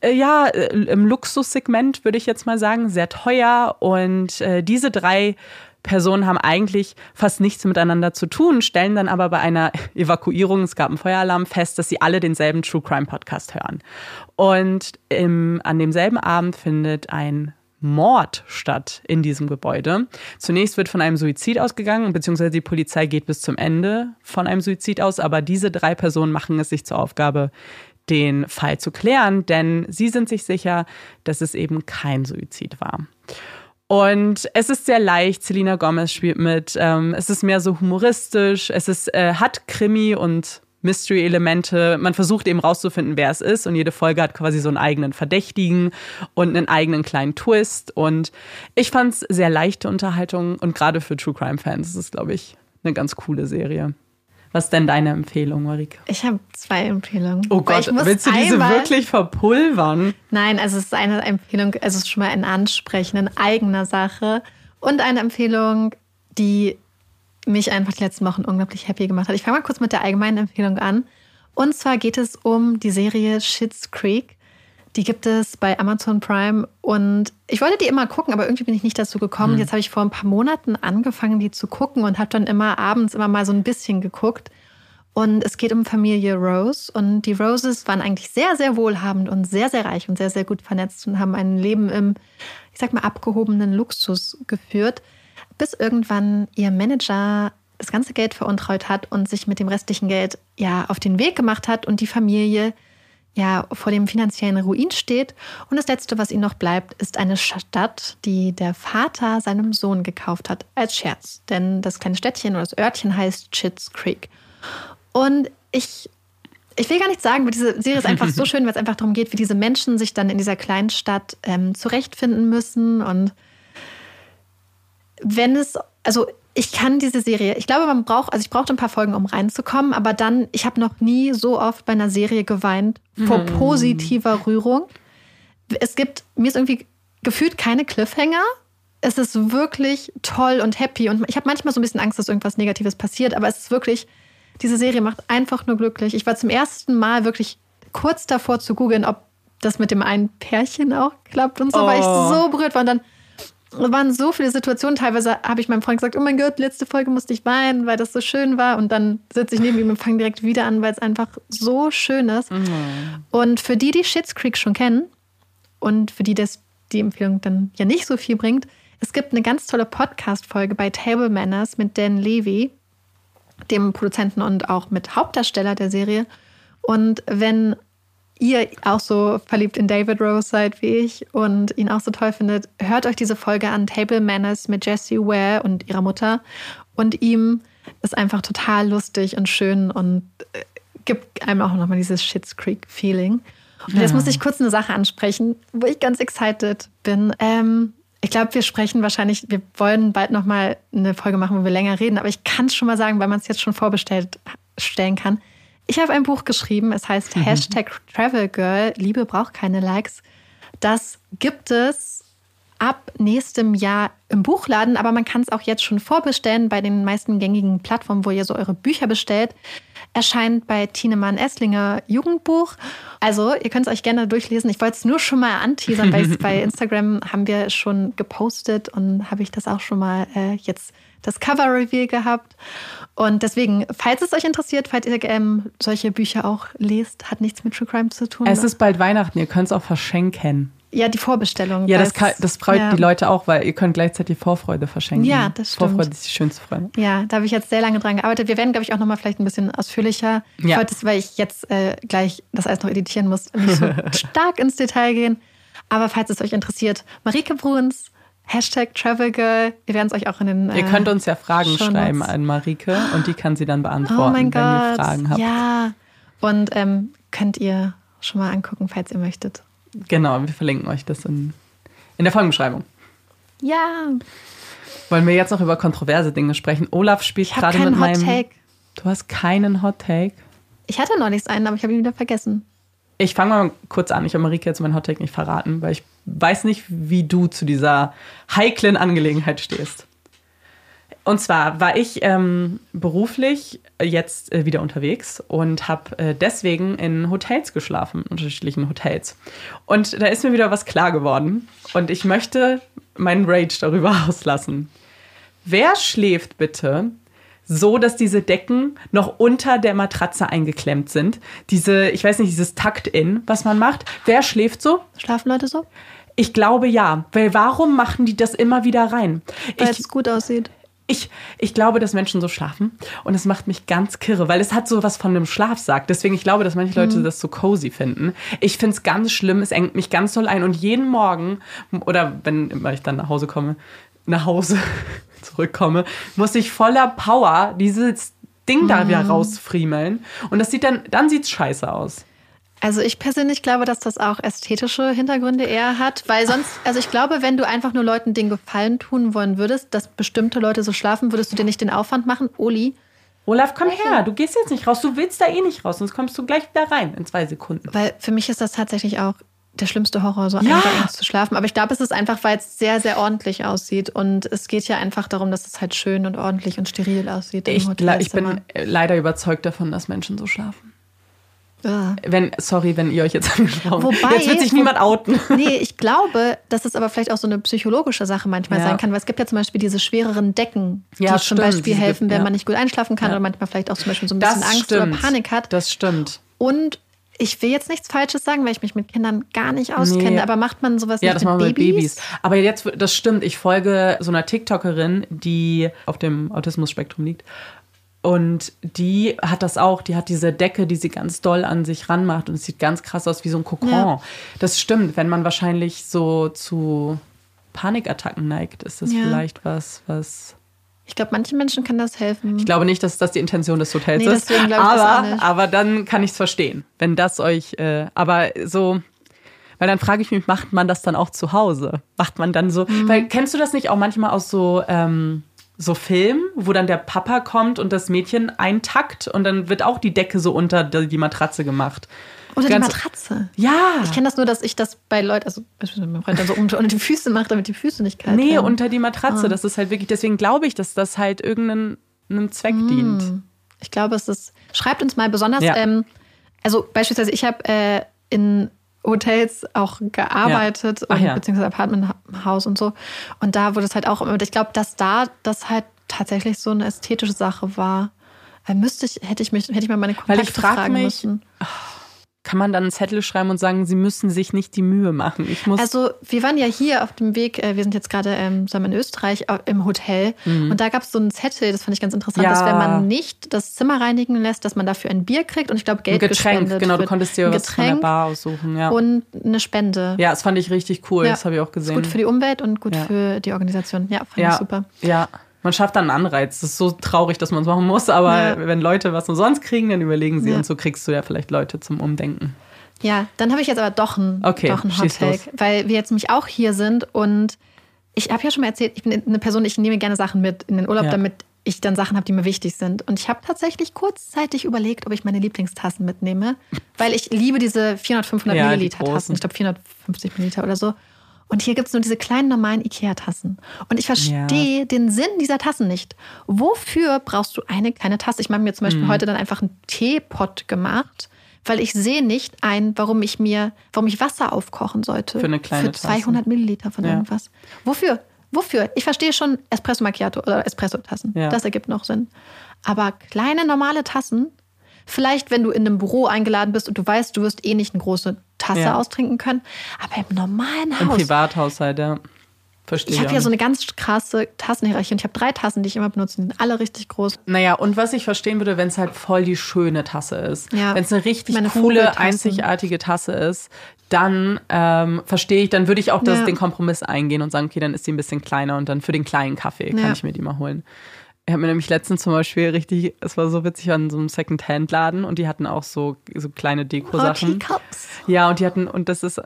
äh, ja, äh, im Luxussegment würde ich jetzt mal sagen, sehr teuer. Und äh, diese drei Personen haben eigentlich fast nichts miteinander zu tun, stellen dann aber bei einer Evakuierung, es gab einen Feueralarm, fest, dass sie alle denselben True Crime Podcast hören. Und im, an demselben Abend findet ein Mord statt in diesem Gebäude. Zunächst wird von einem Suizid ausgegangen, beziehungsweise die Polizei geht bis zum Ende von einem Suizid aus, aber diese drei Personen machen es sich zur Aufgabe, den Fall zu klären, denn sie sind sich sicher, dass es eben kein Suizid war. Und es ist sehr leicht. Selena Gomez spielt mit. Ähm, es ist mehr so humoristisch. Es ist, äh, hat Krimi und Mystery-Elemente. Man versucht eben rauszufinden, wer es ist. Und jede Folge hat quasi so einen eigenen Verdächtigen und einen eigenen kleinen Twist. Und ich fand es sehr leichte Unterhaltung. Und gerade für True Crime-Fans ist es, glaube ich, eine ganz coole Serie. Was ist denn deine Empfehlung, Marike? Ich habe zwei Empfehlungen. Oh Gott, willst du diese einmal- wirklich verpulvern? Nein, also es ist eine Empfehlung, also es ist schon mal ein Ansprechen in eigener Sache und eine Empfehlung, die mich einfach die letzten Wochen unglaublich happy gemacht hat. Ich fange mal kurz mit der allgemeinen Empfehlung an. Und zwar geht es um die Serie Schitt's Creek. Die gibt es bei Amazon Prime und ich wollte die immer gucken, aber irgendwie bin ich nicht dazu gekommen. Jetzt habe ich vor ein paar Monaten angefangen, die zu gucken und habe dann immer abends immer mal so ein bisschen geguckt. Und es geht um Familie Rose. Und die Roses waren eigentlich sehr, sehr wohlhabend und sehr, sehr reich und sehr, sehr gut vernetzt und haben ein Leben im, ich sag mal, abgehobenen Luxus geführt, bis irgendwann ihr Manager das ganze Geld veruntreut hat und sich mit dem restlichen Geld ja auf den Weg gemacht hat und die Familie ja vor dem finanziellen Ruin steht. Und das Letzte, was ihnen noch bleibt, ist eine Stadt, die der Vater seinem Sohn gekauft hat, als Scherz. Denn das kleine Städtchen oder das Örtchen heißt Chits Creek. Und ich, ich will gar nicht sagen, weil diese Serie ist einfach so <laughs> schön, weil es einfach darum geht, wie diese Menschen sich dann in dieser kleinen Stadt ähm, zurechtfinden müssen. Und wenn es, also ich kann diese Serie, ich glaube, man braucht, also ich brauchte ein paar Folgen, um reinzukommen, aber dann, ich habe noch nie so oft bei einer Serie geweint vor positiver Rührung. Es gibt, mir ist irgendwie gefühlt keine Cliffhanger. Es ist wirklich toll und happy und ich habe manchmal so ein bisschen Angst, dass irgendwas Negatives passiert, aber es ist wirklich, diese Serie macht einfach nur glücklich. Ich war zum ersten Mal wirklich kurz davor zu googeln, ob das mit dem einen Pärchen auch klappt und so, weil ich Oh. so berührt war. Und dann waren so viele Situationen. Teilweise habe ich meinem Freund gesagt, oh mein Gott, letzte Folge musste ich weinen, weil das so schön war. Und dann sitze ich neben ihm und fange direkt wieder an, weil es einfach so schön ist. Mhm. Und für die, die Schitt's Creek schon kennen und für die das die Empfehlung dann ja nicht so viel bringt, es gibt eine ganz tolle Podcast-Folge bei Table Manners mit Dan Levy, dem Produzenten und auch mit Hauptdarsteller der Serie. Und wenn ihr auch so verliebt in David Rose seid wie ich und ihn auch so toll findet, hört euch diese Folge an Table Manners mit Jessie Ware und ihrer Mutter und ihm ist einfach total lustig und schön und äh, gibt einem auch nochmal dieses Schitt's Creek Feeling. Und jetzt muss ich kurz eine Sache ansprechen, wo ich ganz excited bin. Ähm, ich glaube, wir sprechen wahrscheinlich, wir wollen bald nochmal eine Folge machen, wo wir länger reden, aber ich kann es schon mal sagen, weil man es jetzt schon vorbestellt stellen kann. Ich habe ein Buch geschrieben, es heißt Mhm. Hashtag Travel Girl, Liebe braucht keine Likes. Das gibt es ab nächstem Jahr im Buchladen, aber man kann es auch jetzt schon vorbestellen bei den meisten gängigen Plattformen, wo ihr so eure Bücher bestellt. Erscheint bei Tienemann Esslinger Jugendbuch. Also, ihr könnt es euch gerne durchlesen. Ich wollte es nur schon mal anteasern, weil <laughs> bei Instagram haben wir schon gepostet und habe ich das auch schon mal äh, jetzt das Cover-Reveal gehabt. Und deswegen, falls es euch interessiert, falls ihr ähm, solche Bücher auch lest, hat nichts mit True Crime zu tun. Es ist bald Weihnachten, ihr könnt es auch verschenken. ja, die Vorbestellung. Ja, das, kann, das freut ja. die Leute auch, weil ihr könnt gleichzeitig Vorfreude verschenken. Ja, das stimmt. Vorfreude ist die schönste Freude. Ja, da habe ich jetzt sehr lange dran gearbeitet. Wir werden, glaube ich, auch nochmal vielleicht ein bisschen ausführlicher. Ich Ja. es, weil ich jetzt äh, gleich das alles noch editieren muss, nicht so <laughs> stark ins Detail gehen. Aber falls es euch interessiert, Marike Bruns, Hashtag Travelgirl, wir werden es euch auch in den. Ihr könnt uns ja Fragen Shownotes. schreiben an Marike und die kann sie dann beantworten, Oh wenn ihr Gott. Fragen habt. Ja. Und ähm, könnt ihr schon mal angucken, falls ihr möchtet. Genau, wir verlinken euch das in, in der Folgenbeschreibung. Ja. Wollen wir jetzt noch über kontroverse Dinge sprechen? Olaf spielt gerade mit Hot meinem. Take. Du hast keinen Hot Take. Ich hatte neulich einen, aber ich habe ihn wieder vergessen. Ich fange mal kurz an. Ich habe Marike jetzt meinen Hot Take nicht verraten, weil ich weiß nicht, wie du zu dieser heiklen Angelegenheit stehst. Und zwar war ich ähm, beruflich jetzt äh, wieder unterwegs und habe äh, deswegen in Hotels geschlafen, unterschiedlichen Hotels. Und da ist mir wieder was klar geworden. Und ich möchte meinen Rage darüber <laughs> auslassen. Wer schläft bitte so, dass diese Decken noch unter der Matratze eingeklemmt sind? Diese, ich weiß nicht, dieses Tucked-In, was man macht. Wer schläft so? Schlafen Leute so? Ich glaube ja. Weil warum machen die das immer wieder rein? Weil Ich, es gut aussieht. ich, ich glaube, dass Menschen so schlafen und es macht mich ganz kirre, weil es hat so was von einem Schlafsack. Deswegen, ich glaube, dass manche Leute das so cozy finden. Ich finde es ganz schlimm, es engt mich ganz doll ein und jeden Morgen oder wenn immer ich dann nach Hause komme, nach Hause <laughs> zurückkomme, muss ich voller Power dieses Ding da wieder rausfriemeln. Und das sieht dann, dann sieht's scheiße aus. Also ich persönlich glaube, dass das auch ästhetische Hintergründe eher hat, weil sonst, also ich glaube, wenn du einfach nur Leuten den Gefallen tun wollen würdest, dass bestimmte Leute so schlafen, würdest du dir nicht den Aufwand machen, Oli, Olaf, komm her, du gehst jetzt nicht raus, du willst da eh nicht raus, sonst kommst du gleich wieder rein in zwei Sekunden. weil für mich ist das tatsächlich auch der schlimmste Horror, so Ja. eingeengt zu schlafen. Aber ich glaube, es ist einfach, weil es sehr, sehr ordentlich aussieht. Und es geht ja einfach darum, dass es halt schön und ordentlich und steril aussieht. im Ich, ich bin äh, leider überzeugt davon, dass Menschen so schlafen. Ja. Wenn, sorry, wenn ihr euch jetzt angesprochen Wobei- Jetzt wird sich niemand outen. <laughs> Nee, ich glaube, dass es aber vielleicht auch so eine psychologische Sache manchmal Ja. sein kann, weil es gibt ja zum Beispiel diese schwereren Decken, die Ja, zum stimmt, Beispiel helfen, gibt- wenn man nicht gut einschlafen kann oder manchmal vielleicht auch zum Beispiel so ein bisschen Das Angst stimmt. oder Panik hat. Das stimmt. Und ich will jetzt nichts Falsches sagen, weil ich mich mit Kindern gar nicht auskenne, Nee. aber macht man sowas Ja, nicht das mit machen wir mit Babys? Babys. Aber jetzt, das stimmt. Ich folge so einer TikTokerin, die auf dem Autismus-Spektrum liegt. Und die hat das auch. Die hat diese Decke, die sie ganz doll an sich ranmacht. Und es sieht ganz krass aus wie so ein Kokon. Ja. Das stimmt. Wenn man wahrscheinlich so zu Panikattacken neigt, ist das Ja. vielleicht was, was. Ich glaube, manchen Menschen kann das helfen. Ich glaube nicht, dass das die Intention des Hotels Nee, ist. deswegen glaube ich das aber, aber dann kann ich es verstehen, wenn das euch. Äh, aber so. Weil dann frage ich mich, macht man das dann auch zu Hause? Macht man dann so. Mhm. Weil kennst du das nicht auch manchmal aus so. Ähm, so Filmen, wo dann der Papa kommt und das Mädchen eintackt und dann wird auch die Decke so unter die die Matratze gemacht. Oder die Ganz- Matratze. Ja. Ich kenne das nur, dass ich das bei Leuten, also mein Freund dann so unter, unter die Füße mache, damit die Füße nicht kalt Nee, werden. unter die Matratze. Ah. Das ist halt wirklich, deswegen glaube ich, dass das halt irgendeinen einem Zweck Hm. dient. Ich glaube, es ist. Schreibt uns mal besonders. Ja. Ähm, also beispielsweise, ich habe äh, in Hotels auch gearbeitet, Ja. Ach und, ja. beziehungsweise Apartmenthaus und so. Und da wurde es halt auch, und ich glaube, dass da das halt tatsächlich so eine ästhetische Sache war. Äh, Müsste ich, hätte ich mich, hätte ich mal meine Weil ich Kontakte frag fragen mich, müssen. Kann man dann einen Zettel schreiben und sagen, sie müssen sich nicht die Mühe machen. Ich muss. Also wir waren ja hier auf dem Weg, äh, wir sind jetzt gerade ähm, in Österreich äh, im Hotel und da gab es so einen Zettel, das fand ich ganz interessant, Mhm. Ja. dass wenn man nicht das Zimmer reinigen lässt, dass man dafür ein Bier kriegt und ich glaube ein Geld Getränk, gespendet genau, du konntest dir ein was von der Getränk Bar aussuchen, ja. und eine Spende. ja, das fand ich richtig cool, Ja. das habe ich auch gesehen. gut für die Umwelt und gut Ja. für die Organisation. Ja, fand ich super. Ja, man schafft dann einen Anreiz. Das ist so traurig, dass man es machen muss, aber Ja. wenn Leute was umsonst kriegen, dann überlegen sie Ja. und so kriegst du ja vielleicht Leute zum Umdenken. Ja, dann habe ich jetzt aber doch ein, Okay, doch ein Hot Take, weil wir jetzt nämlich auch hier sind und ich habe ja schon mal erzählt, ich bin eine Person, ich nehme gerne Sachen mit in den Urlaub, Ja. damit ich dann Sachen habe, die mir wichtig sind. Und ich habe tatsächlich kurzzeitig überlegt, ob ich meine Lieblingstassen mitnehme, weil ich liebe diese 400, 500 Ja, die Milliliter Tassen. Ich glaube 450 Milliliter oder so. Und hier gibt es nur diese kleinen normalen Ikea-Tassen. Und ich verstehe den Sinn dieser Tassen nicht. Wofür brauchst du eine kleine Tasse? Ich habe mir zum Mhm. Beispiel heute dann einfach einen Teepot gemacht, weil ich sehe nicht ein, warum ich mir, warum ich Wasser aufkochen sollte. Für eine kleine Für 200 Milliliter von Ja. irgendwas. Wofür? Wofür? Ich verstehe schon Espresso Macchiato oder Espresso-Tassen. Ja. Das ergibt noch Sinn. Aber kleine normale Tassen, vielleicht wenn du in einem Büro eingeladen bist und du weißt, du wirst eh nicht eine große Tasse Ja. austrinken können, aber im normalen Im Haus. Privathaushalt, ja. Verstehe Ich habe hier so eine ganz krasse Tassenhierarchie und ich habe drei Tassen, die ich immer benutze. Die sind alle richtig groß. Naja, und was ich verstehen würde, wenn es halt voll die schöne Tasse ist. Ja. Wenn es eine richtig Meine coole, einzigartige Tasse ist, dann ähm, verstehe ich, dann würde ich auch das, Ja. den Kompromiss eingehen und sagen, okay, dann ist die ein bisschen kleiner und dann für den kleinen Kaffee kann Ja. ich mir die mal holen. Ich habe mir nämlich letztens zum Beispiel richtig, es war so witzig, an so einem Second-Hand-Laden und die hatten auch so, so kleine Deko-Sachen. Teacups. Ja, und die hatten, und das ist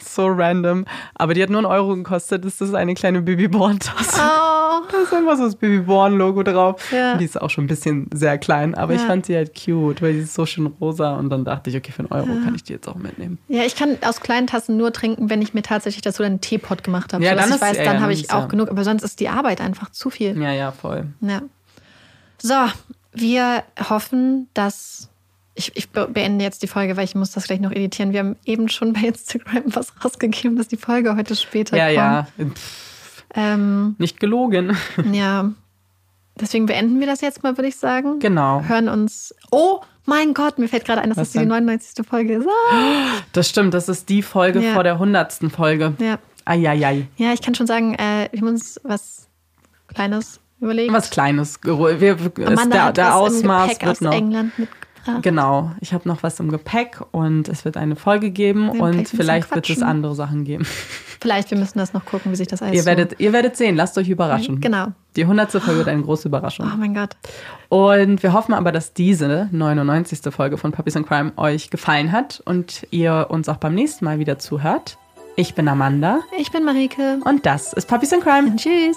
so random, aber die hat nur einen Euro gekostet. Das ist eine kleine Babyborn-Tasse. Oh. Da ist einfach so das Babyborn-Logo drauf. Ja. Und die ist auch schon ein bisschen sehr klein, aber ich Ja. fand sie halt cute, weil die ist so schön rosa. Und dann dachte ich, okay, für einen Euro kann ich die jetzt auch mitnehmen. Ja, ich kann aus kleinen Tassen nur trinken, wenn ich mir tatsächlich dazu dann einen Teepot gemacht habe. Ja, sodass dann ich ist- weiß, ja, dann ja, habe ich auch ja- genug. Aber sonst ist die Arbeit einfach zu viel. Ja, ja, voll. Ja. So, wir hoffen, dass. Ich, ich be- beende jetzt die Folge, weil ich muss das gleich noch editieren. Wir haben eben schon bei Instagram was rausgegeben, dass die Folge heute später Ja, kommt. ja. Pff, Ähm, nicht gelogen. ja. Deswegen beenden wir das jetzt mal, würde ich sagen. Genau. Hören uns. Oh mein Gott, mir fällt gerade ein, dass Was das die denn? 99. Folge ist. Ah. Das stimmt, das ist die Folge Ja. vor der hundertsten Folge. Ja. Eieiei. ja, ich kann schon sagen, äh, wir haben uns was Kleines überlegt. Was Kleines. Wir, der der Ausmaß Gepäck wird aus noch. England mitgebracht. Genau, ich habe noch was im Gepäck und es wird eine Folge geben Dann und vielleicht wird es andere Sachen geben. <laughs> Vielleicht, wir müssen das noch gucken, wie sich das alles Ihr so... werdet, ihr werdet sehen, lasst euch überraschen. Genau. Die hundertste Folge wird eine <gasps> große Überraschung. Oh mein Gott. Und wir hoffen aber, dass diese 99. Folge von Puppies and Crime euch gefallen hat und ihr uns auch beim nächsten Mal wieder zuhört. Ich bin Amanda Ich bin Marike. und das ist Puppies and Crime. Tschüss.